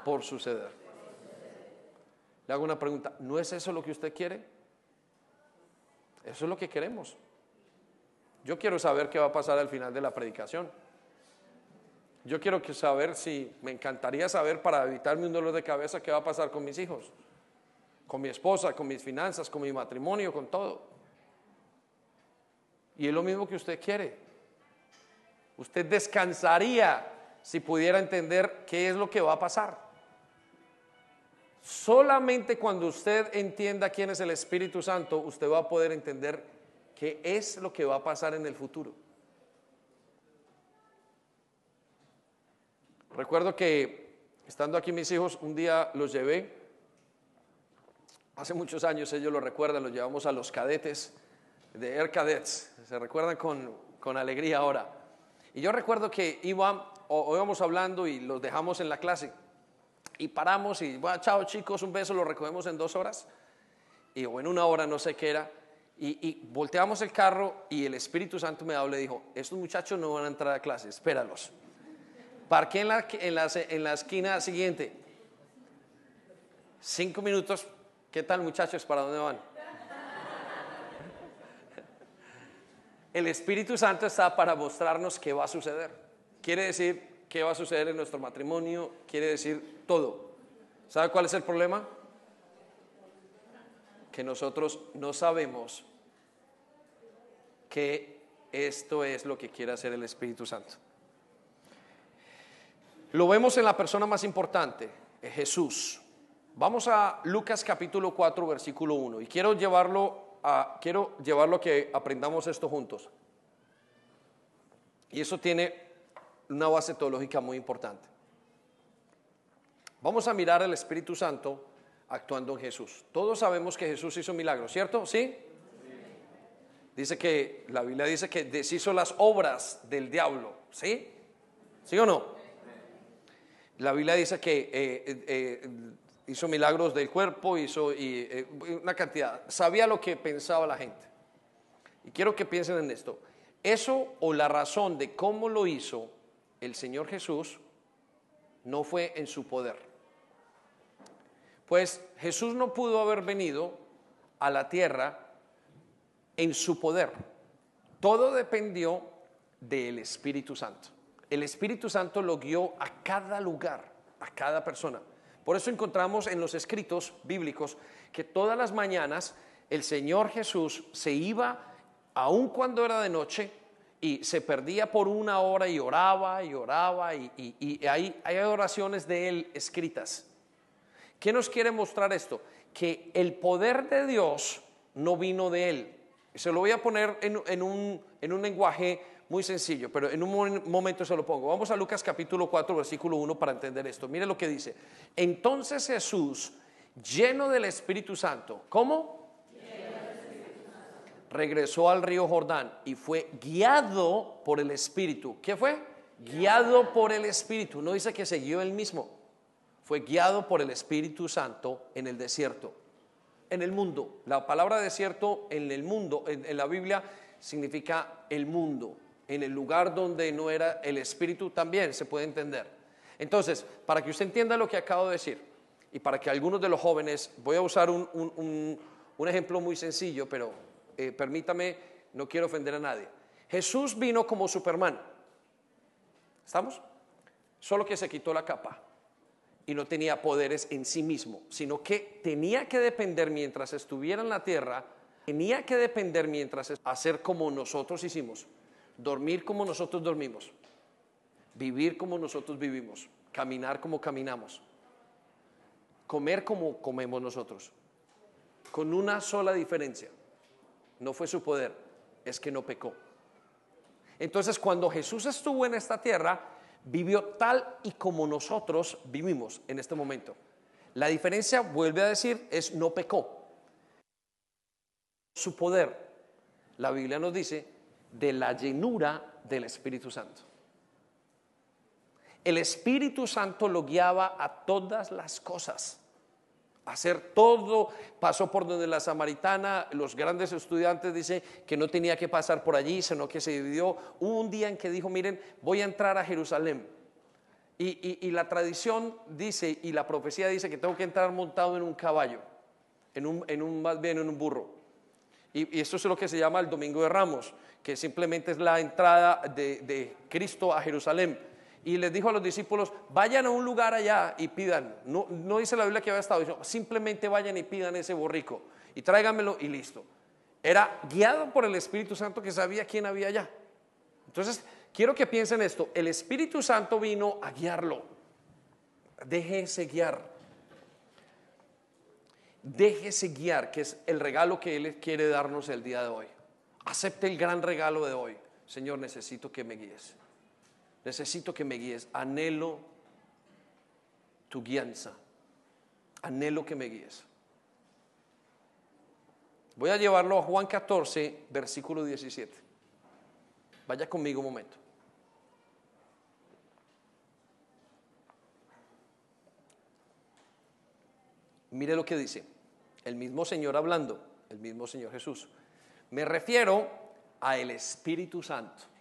por suceder. Le hago una pregunta, ¿no es eso lo que usted quiere? Eso es lo que queremos. Yo quiero saber qué va a pasar al final de la predicación. Yo quiero saber si, me encantaría saber para evitarme un dolor de cabeza qué va a pasar con mis hijos, con mi esposa, con mis finanzas, con mi matrimonio, con todo. Y es lo mismo que usted quiere. Usted descansaría si pudiera entender qué es lo que va a pasar. Solamente cuando usted entienda quién es el Espíritu Santo, usted va a poder entender qué es lo que va a pasar en el futuro. Recuerdo que estando aquí mis hijos, un día los llevé, hace muchos años ellos lo recuerdan, los llevamos a los cadetes de Air Cadets, se recuerdan con, con alegría ahora. Y yo recuerdo que iba, o, íbamos hablando y los dejamos en la clase y paramos y, bueno, chao chicos, un beso, lo recogemos en dos horas y, o en una hora, no sé qué era. Y, volteamos el carro y el Espíritu Santo me habló y dijo, estos muchachos no van a entrar a clase, espéralos. Parqué en la, en en la esquina siguiente. Cinco minutos. ¿Qué tal muchachos? ¿Para dónde van? El Espíritu Santo está para mostrarnos qué va a suceder. Quiere decir qué va a suceder en nuestro matrimonio, quiere decir todo. ¿Sabe cuál es el problema? Que nosotros no sabemos que esto es lo que quiere hacer el Espíritu Santo. Lo vemos en la persona más importante, Jesús. Vamos a Lucas capítulo 4, versículo 1. Y quiero llevarlo a, quiero llevarlo a que aprendamos esto juntos. Y eso tiene una base teológica muy importante. Vamos a mirar al Espíritu Santo actuando en Jesús. Todos sabemos que Jesús hizo milagros, ¿cierto? ¿Sí? Dice que, la Biblia dice que deshizo las obras del diablo, ¿sí? ¿Sí o no? La Biblia dice que eh, eh, eh, hizo milagros del cuerpo, hizo y, una cantidad. Sabía lo que pensaba la gente. Y quiero que piensen en esto. Eso o la razón de cómo lo hizo el Señor Jesús no fue en su poder. Pues Jesús no pudo haber venido a la tierra en su poder. Todo dependió del Espíritu Santo el Espíritu Santo lo guió a cada lugar, a cada persona. Por eso encontramos en los escritos bíblicos que todas las mañanas el Señor Jesús se iba, aun cuando era de noche, y se perdía por una hora y oraba y oraba, y, hay, hay oraciones de él escritas. ¿Qué nos quiere mostrar esto? Que el poder de Dios no vino de él. Se lo voy a poner en, un, en un lenguaje muy sencillo, pero en un momento se lo pongo. Vamos a Lucas capítulo 4, versículo 1 para entender esto. Mire lo que dice. Entonces Jesús, lleno del Espíritu Santo, ¿cómo? Regresó al río Jordán y fue guiado por el Espíritu. ¿Qué fue? Guiado por el Espíritu. No dice que siguió él mismo. Fue guiado por el Espíritu Santo en el desierto. En el mundo. La palabra desierto en el mundo, en la Biblia, significa el mundo en el lugar donde no era el espíritu también se puede entender. Entonces, para que usted entienda lo que acabo de decir y para que algunos de los jóvenes, voy a usar un, ejemplo muy sencillo, pero eh, permítame, no quiero ofender a nadie. Jesús vino como Superman. ¿Estamos? Solo que se quitó la capa y no tenía poderes en sí mismo, sino que tenía que depender mientras estuviera en la tierra, tenía que depender mientras hacer como nosotros hicimos dormir como nosotros dormimos, vivir como nosotros vivimos, caminar como caminamos, comer como comemos nosotros, con una sola diferencia. No fue su poder, es que no pecó. Entonces cuando Jesús estuvo en esta tierra, vivió tal y como nosotros vivimos en este momento. La diferencia, vuelve a decir, es no pecó. Su poder, la Biblia nos dice de la llenura del Espíritu Santo. El Espíritu Santo lo guiaba a todas las cosas. Hacer todo, pasó por donde la samaritana, los grandes estudiantes dicen que no tenía que pasar por allí, sino que se dividió. Hubo un día en que dijo, miren, voy a entrar a Jerusalén. Y, la tradición dice, y la profecía dice que tengo que entrar montado en un caballo, en un, en un más bien en un burro. Y, eso es lo que se llama el Domingo de Ramos, que simplemente es la entrada de Cristo a Jerusalén y les dijo a los discípulos, vayan a un lugar allá y pidan. No, no dice la Biblia que había estado, simplemente vayan y pidan ese borrico y tráigamelo y listo. Era guiado por el Espíritu Santo que sabía quién había allá. Entonces, quiero que piensen esto, el Espíritu Santo vino a guiarlo. Déjese guiar. Déjese guiar, que es el regalo que Él quiere darnos el día de hoy. Acepte el gran regalo de hoy. Señor, necesito que me guíes. Necesito que me guíes. Anhelo tu guianza. Anhelo que me guíes. Voy a llevarlo a Juan 14, versículo 17. Vaya conmigo un momento. Mire lo que dice. El mismo Señor hablando, el mismo Señor Jesús. Me refiero a el Espíritu Santo.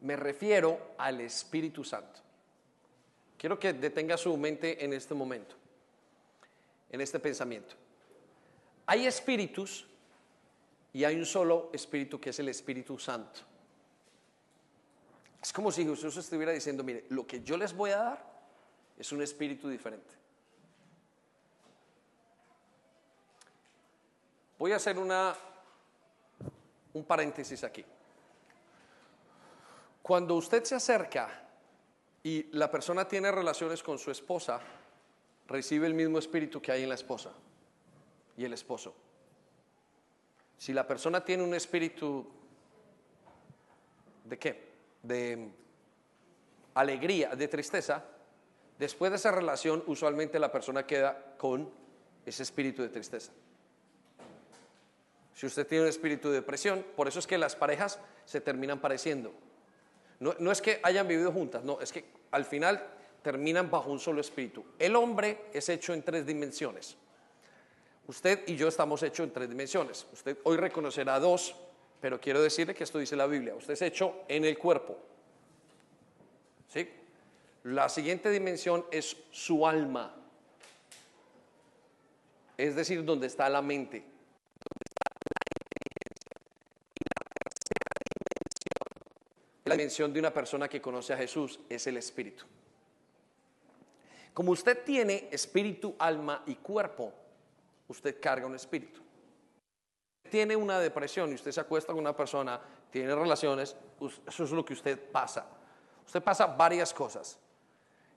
Me refiero al Espíritu Santo. Quiero que detenga su mente en este momento, en este pensamiento. Hay espíritus y hay un solo espíritu que es el Espíritu Santo. Es como si Jesús estuviera diciendo, mire, lo que yo les voy a dar es un espíritu diferente. Voy a hacer una, un paréntesis aquí. Cuando usted se acerca y la persona tiene relaciones con su esposa, recibe el mismo espíritu que hay en la esposa y el esposo. Si la persona tiene un espíritu de qué? De alegría, de tristeza, después de esa relación usualmente la persona queda con ese espíritu de tristeza. Si usted tiene un espíritu de depresión, por eso es que las parejas se terminan pareciendo no, es que hayan vivido juntas, no, es que al final terminan bajo un solo espíritu. El hombre es hecho en tres dimensiones. Usted y yo estamos hechos en tres dimensiones. Usted hoy reconocerá dos, pero quiero decirle que esto dice la Biblia. Usted es hecho en el cuerpo. ¿Sí? La siguiente dimensión es su alma. Es decir, donde está la mente. La dimensión de una persona que conoce a Jesús es el espíritu. Como usted tiene espíritu, alma y cuerpo, usted carga un espíritu. Tiene una depresión y usted se acuesta con una persona, tiene relaciones, eso es lo que usted pasa. Usted pasa varias cosas.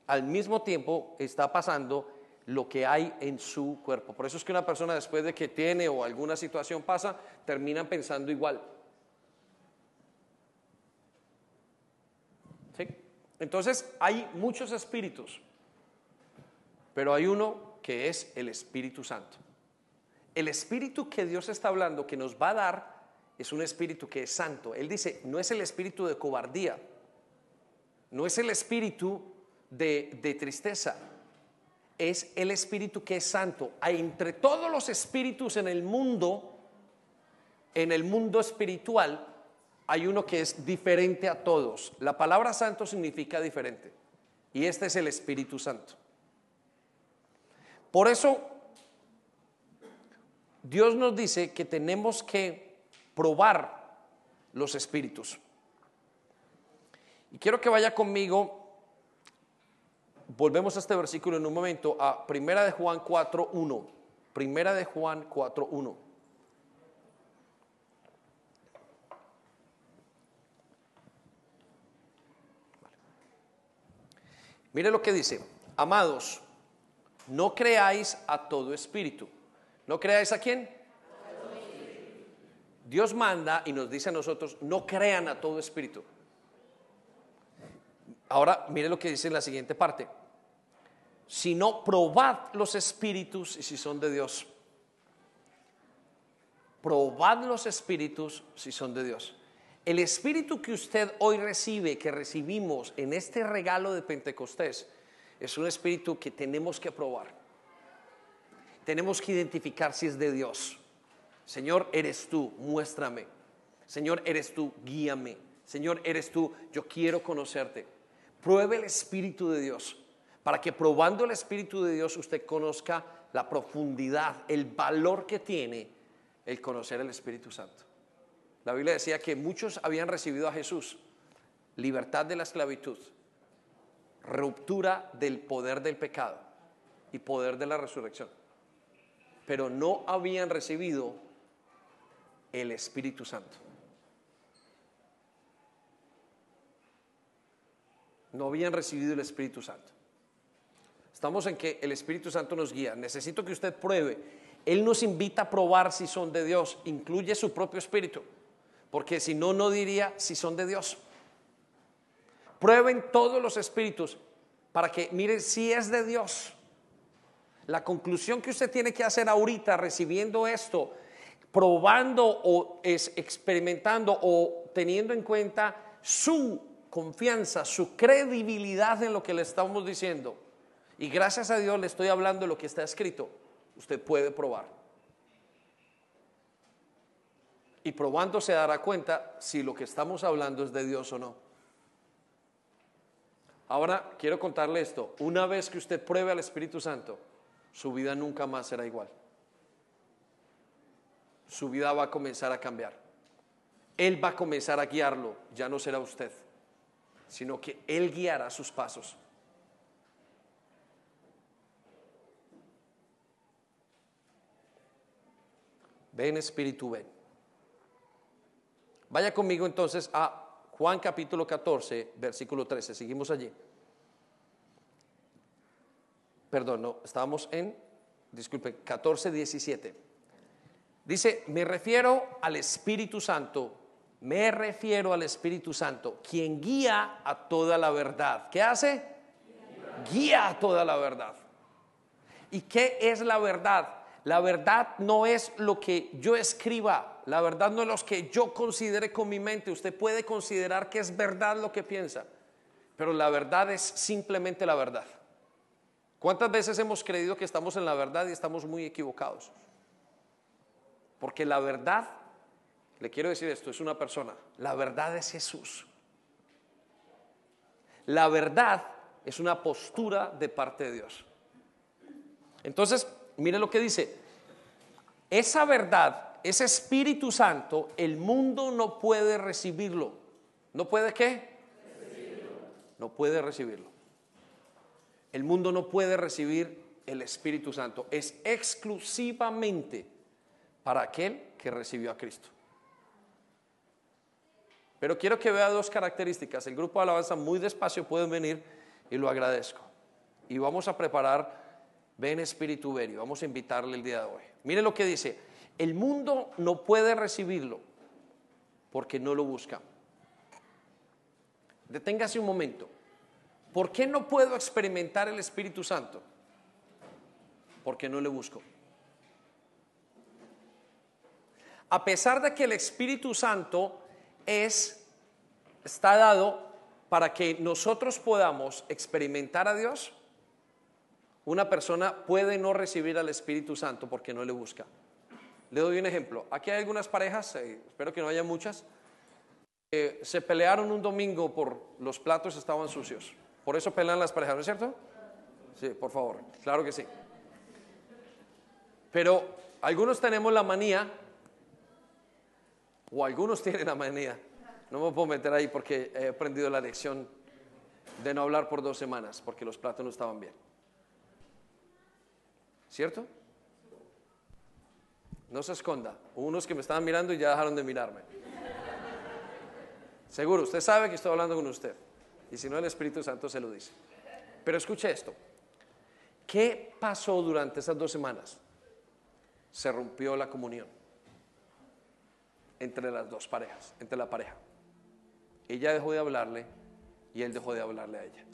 Al mismo tiempo está pasando lo que hay en su cuerpo. Por eso es que una persona después de que tiene o alguna situación pasa, termina pensando igual. Entonces hay muchos espíritus, pero hay uno que es el Espíritu Santo. El espíritu que Dios está hablando, que nos va a dar, es un espíritu que es santo. Él dice, no es el espíritu de cobardía, no es el espíritu de, de tristeza, es el espíritu que es santo. Entre todos los espíritus en el mundo, en el mundo espiritual, hay uno que es diferente a todos. La palabra santo significa diferente. Y este es el Espíritu Santo. Por eso, Dios nos dice que tenemos que probar los espíritus. Y quiero que vaya conmigo, volvemos a este versículo en un momento, a Primera de Juan 4.1. Primera de Juan 4.1. Mire lo que dice, amados, no creáis a todo espíritu. ¿No creáis a quién? Dios manda y nos dice a nosotros, no crean a todo espíritu. Ahora, mire lo que dice en la siguiente parte. Sino probad los espíritus y si son de Dios. Probad los espíritus si son de Dios. El espíritu que usted hoy recibe, que recibimos en este regalo de Pentecostés, es un espíritu que tenemos que probar. tenemos que identificar si es de Dios. Señor, eres tú, muéstrame. Señor, eres tú, guíame. Señor, eres tú, yo quiero conocerte. Pruebe el Espíritu de Dios para que probando el Espíritu de Dios usted conozca la profundidad, el valor que tiene el conocer el Espíritu Santo. La Biblia decía que muchos habían recibido a Jesús libertad de la esclavitud, ruptura del poder del pecado y poder de la resurrección, pero no habían recibido el Espíritu Santo. No habían recibido el Espíritu Santo. Estamos en que el Espíritu Santo nos guía. Necesito que usted pruebe. Él nos invita a probar si son de Dios. Incluye su propio espíritu. Porque si no, no diría si son de Dios. Prueben todos los espíritus para que miren si es de Dios. La conclusión que usted tiene que hacer ahorita recibiendo esto, probando o es experimentando o teniendo en cuenta su confianza, su credibilidad en lo que le estamos diciendo y gracias a Dios le estoy hablando de lo que está escrito. Usted puede probar. Y probando se dará cuenta si lo que estamos hablando es de Dios o no. Ahora quiero contarle esto. Una vez que usted pruebe al Espíritu Santo, su vida nunca más será igual. Su vida va a comenzar a cambiar. Él va a comenzar a guiarlo. Ya no será usted, sino que Él guiará sus pasos. Ven Espíritu, ven. Vaya conmigo entonces a Juan capítulo 14, versículo 13. Seguimos allí. Perdón, no, estábamos en, disculpe, 14, 17. Dice, me refiero al Espíritu Santo, me refiero al Espíritu Santo, quien guía a toda la verdad. ¿Qué hace? Guía a toda la verdad. ¿Y qué es la verdad? La verdad no es lo que yo escriba, la verdad no es lo que yo considere con mi mente. Usted puede considerar que es verdad lo que piensa, pero la verdad es simplemente la verdad. ¿Cuántas veces hemos creído que estamos en la verdad y estamos muy equivocados? Porque la verdad, le quiero decir esto, es una persona. La verdad es Jesús. La verdad es una postura de parte de Dios. Entonces, mire lo que dice. Esa verdad, ese Espíritu Santo, el mundo no puede recibirlo. ¿No puede qué? No puede recibirlo. El mundo no puede recibir el Espíritu Santo. Es exclusivamente para aquel que recibió a Cristo. Pero quiero que vea dos características. El grupo de alabanza muy despacio pueden venir y lo agradezco. Y vamos a preparar Ven Espíritu Verio, vamos a invitarle el día de hoy. Mire lo que dice, el mundo no puede recibirlo porque no lo busca. Deténgase un momento. ¿Por qué no puedo experimentar el Espíritu Santo? Porque no le busco. A pesar de que el Espíritu Santo es está dado para que nosotros podamos experimentar a Dios, una persona puede no recibir al Espíritu Santo porque no le busca. Le doy un ejemplo. Aquí hay algunas parejas, eh, espero que no haya muchas, se pelearon un domingo por los platos estaban sucios. Por eso pelean las parejas, ¿no es cierto? Sí, por favor, claro que sí. Pero algunos tenemos la manía, o algunos *laughs* tienen la manía, no me puedo meter ahí porque he aprendido la lección de no hablar por dos semanas porque los platos no estaban bien. ¿Cierto? No se esconda. Unos que me estaban mirando y ya dejaron de mirarme. Seguro, usted sabe que estoy hablando con usted. Y si no, el Espíritu Santo se lo dice. Pero escuche esto. ¿Qué pasó durante esas dos semanas? Se rompió la comunión entre las dos parejas, entre la pareja. Ella dejó de hablarle y él dejó de hablarle a ella.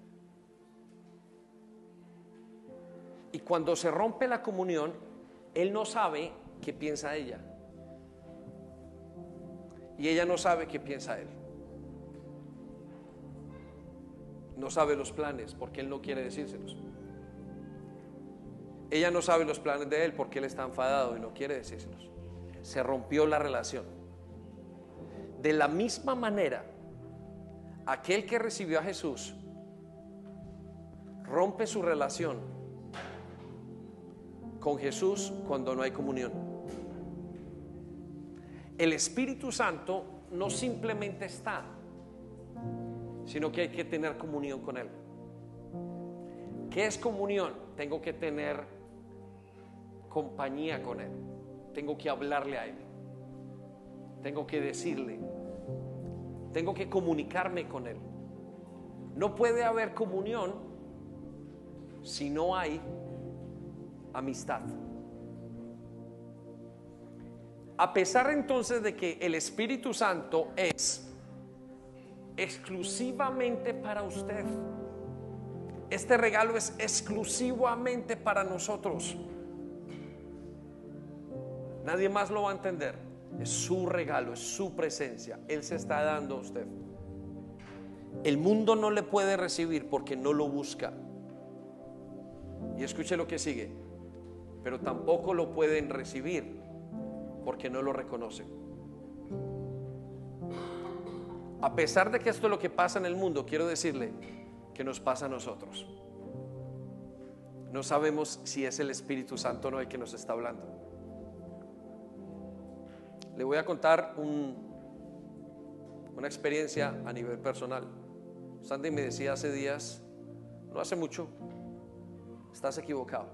Y cuando se rompe la comunión, él no sabe qué piensa ella. Y ella no sabe qué piensa él. No sabe los planes porque él no quiere decírselos. Ella no sabe los planes de él porque él está enfadado y no quiere decírselos. Se rompió la relación. De la misma manera, aquel que recibió a Jesús rompe su relación con Jesús cuando no hay comunión. El Espíritu Santo no simplemente está, sino que hay que tener comunión con Él. ¿Qué es comunión? Tengo que tener compañía con Él. Tengo que hablarle a Él. Tengo que decirle. Tengo que comunicarme con Él. No puede haber comunión si no hay amistad. A pesar entonces de que el Espíritu Santo es exclusivamente para usted, este regalo es exclusivamente para nosotros. Nadie más lo va a entender. Es su regalo, es su presencia. Él se está dando a usted. El mundo no le puede recibir porque no lo busca. Y escuche lo que sigue. Pero tampoco lo pueden recibir porque no lo reconocen. A pesar de que esto es lo que pasa en el mundo, quiero decirle, que nos pasa a nosotros. No sabemos si es el Espíritu Santo o no el que nos está hablando. Le voy a contar una experiencia a nivel personal. Sandy me decía hace días, no hace mucho, estás equivocado.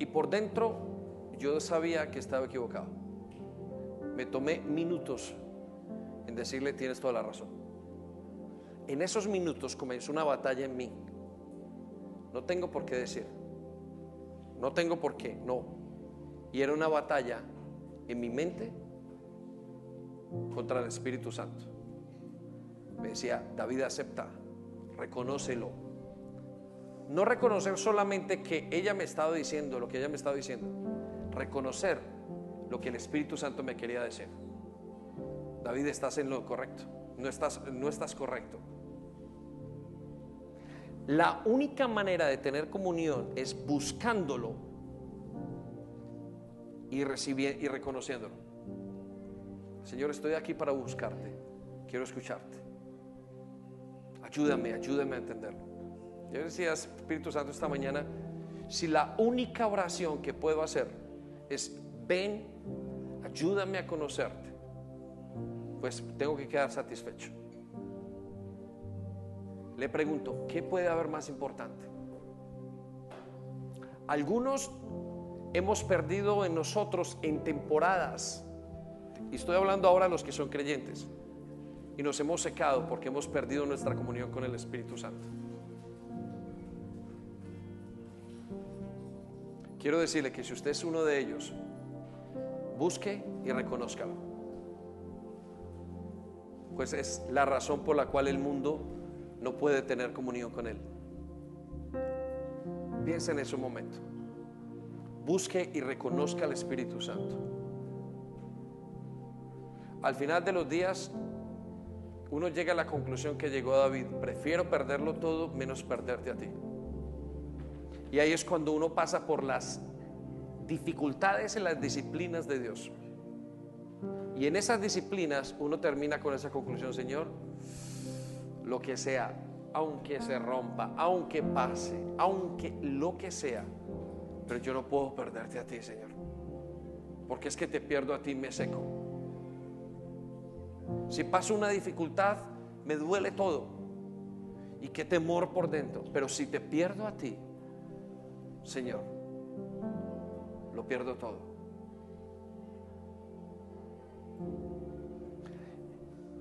Y por dentro yo sabía que estaba equivocado. Me tomé minutos en decirle, tienes toda la razón. En esos minutos comenzó una batalla en mí. No tengo por qué decir. No tengo por qué, no. Y era una batalla en mi mente contra el Espíritu Santo. Me decía, David acepta, reconócelo. No reconocer solamente que ella me estaba diciendo lo que ella me estaba diciendo, reconocer lo que el Espíritu Santo me quería decir. David, estás en lo correcto, no estás, no estás correcto. La única manera de tener comunión es buscándolo y, recibiendo, y reconociéndolo. Señor, estoy aquí para buscarte. Quiero escucharte. Ayúdame, ayúdame a entenderlo. Yo decía, Espíritu Santo, esta mañana, si la única oración que puedo hacer es, ven, ayúdame a conocerte, pues tengo que quedar satisfecho. Le pregunto, ¿qué puede haber más importante? Algunos hemos perdido en nosotros en temporadas, y estoy hablando ahora a los que son creyentes, y nos hemos secado porque hemos perdido nuestra comunión con el Espíritu Santo. Quiero decirle que si usted es uno de ellos, busque y reconózcalo. Pues es la razón por la cual el mundo no puede tener comunión con Él. Piensa en ese momento. Busque y reconozca al Espíritu Santo. Al final de los días, uno llega a la conclusión que llegó David, prefiero perderlo todo menos perderte a ti. Y ahí es cuando uno pasa por las dificultades en las disciplinas de Dios. Y en esas disciplinas uno termina con esa conclusión, Señor, lo que sea, aunque se rompa, aunque pase, aunque lo que sea, pero yo no puedo perderte a ti, Señor. Porque es que te pierdo a ti, me seco. Si paso una dificultad, me duele todo. Y qué temor por dentro. Pero si te pierdo a ti, Señor, lo pierdo todo.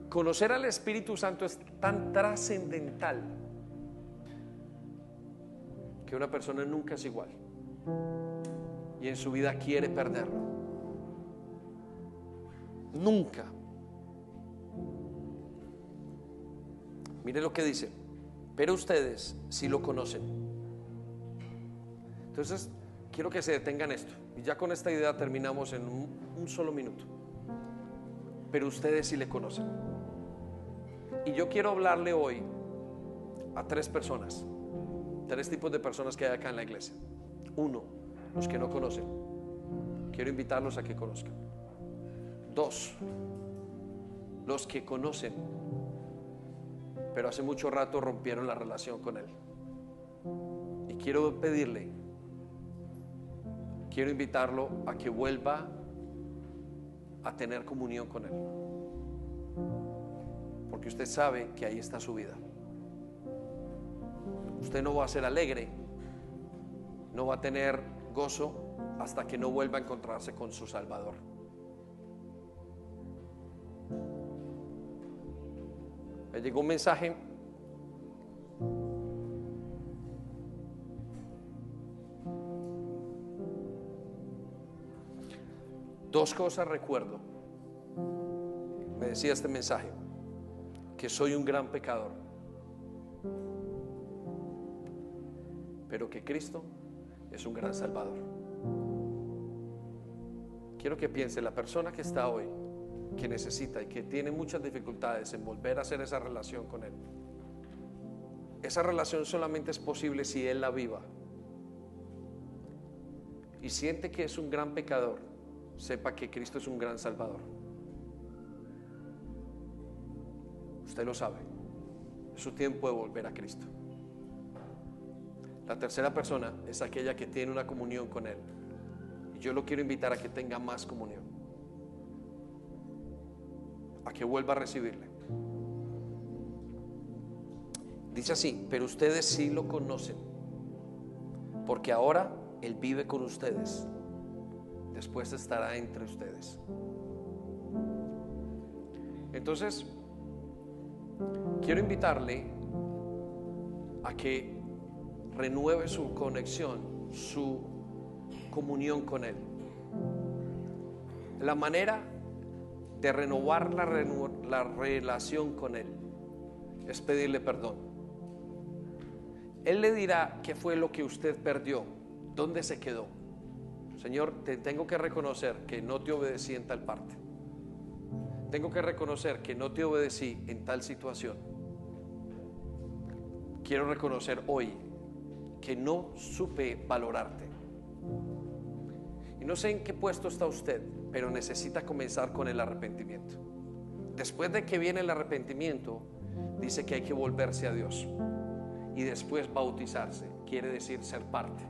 Conocer al Espíritu Santo es tan trascendental que una persona nunca es igual y en su vida quiere perderlo. Nunca. Mire lo que dice, pero ustedes sí lo conocen. Entonces, quiero que se detengan esto. Y ya con esta idea terminamos en un, solo minuto. Pero ustedes sí le conocen. Y yo quiero hablarle hoy a tres personas. Tres tipos de personas que hay acá en la iglesia. Uno, los que no conocen. Quiero invitarlos a que conozcan. Dos, los que conocen, pero hace mucho rato rompieron la relación con Él. Y quiero pedirle, quiero invitarlo a que vuelva a tener comunión con Él. Porque usted sabe que ahí está su vida. Usted no va a ser alegre, no va a tener gozo hasta que no vuelva a encontrarse con su Salvador. Me llegó un mensaje Dos cosas recuerdo. Me decía este mensaje, que soy un gran pecador, pero que Cristo es un gran salvador. Quiero que piense la persona que está hoy, que necesita y que tiene muchas dificultades en volver a hacer esa relación con Él. Esa relación solamente es posible si Él la viva. Y siente que es un gran pecador, sepa que Cristo es un gran salvador. Usted lo sabe. Es su tiempo de volver a Cristo. La tercera persona es aquella que tiene una comunión con Él. Y yo lo quiero invitar a que tenga más comunión. A que vuelva a recibirle. Dice así, pero ustedes sí lo conocen. Porque ahora Él vive con ustedes. Después estará entre ustedes. Entonces, quiero invitarle a que renueve su conexión, su comunión con Él. La manera de renovar la, la relación con Él es pedirle perdón. Él le dirá qué fue lo que usted perdió, dónde se quedó. Señor, te tengo que reconocer que no te obedecí en tal parte. Tengo que reconocer que no te obedecí en tal situación. Quiero reconocer hoy que no supe valorarte. Y no sé en qué puesto está usted, pero necesita comenzar con el arrepentimiento. Después de que viene el arrepentimiento, dice que hay que volverse a Dios. Y después bautizarse, quiere decir ser parte.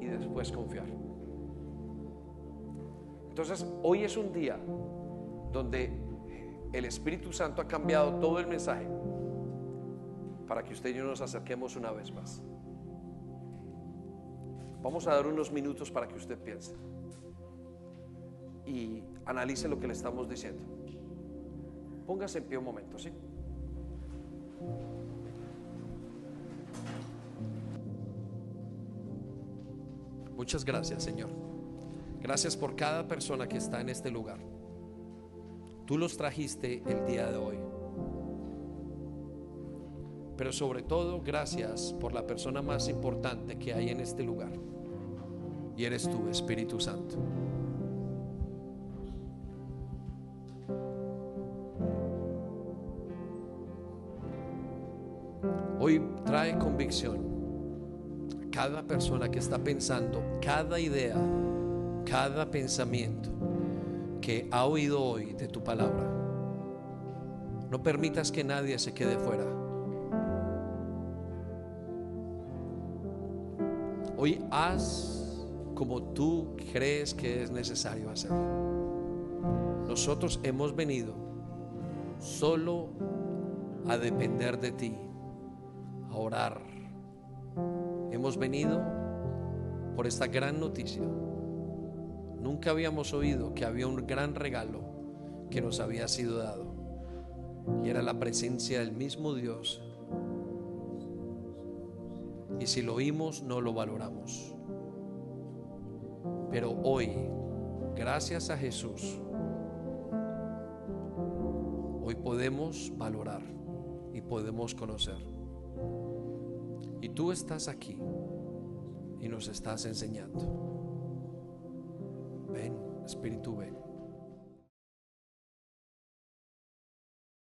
Y después confiar. Entonces, hoy es un día donde el Espíritu Santo ha cambiado todo el mensaje para que usted y yo nos acerquemos una vez más. Vamos a dar unos minutos para que usted piense y analice lo que le estamos diciendo. Póngase en pie un momento, ¿sí? Muchas gracias, Señor. Gracias por cada persona que está en este lugar. Tú los trajiste el día de hoy. Pero sobre todo, gracias por la persona más importante que hay en este lugar. Y eres tú, Espíritu Santo. Hoy trae convicción a cada persona que está pensando, cada idea, cada pensamiento que ha oído hoy de tu palabra. No permitas que nadie se quede fuera. Hoy haz como tú crees que es necesario hacerlo. Nosotros hemos venido solo a depender de ti, a orar. Hemos venido por esta gran noticia. Nunca habíamos oído que había un gran regalo que nos había sido dado. Y era la presencia del mismo Dios. Y si lo oímos, no lo valoramos. Pero hoy, gracias a Jesús, hoy podemos valorar y podemos conocer. Y tú estás aquí y nos estás enseñando. Ven, Espíritu, ven.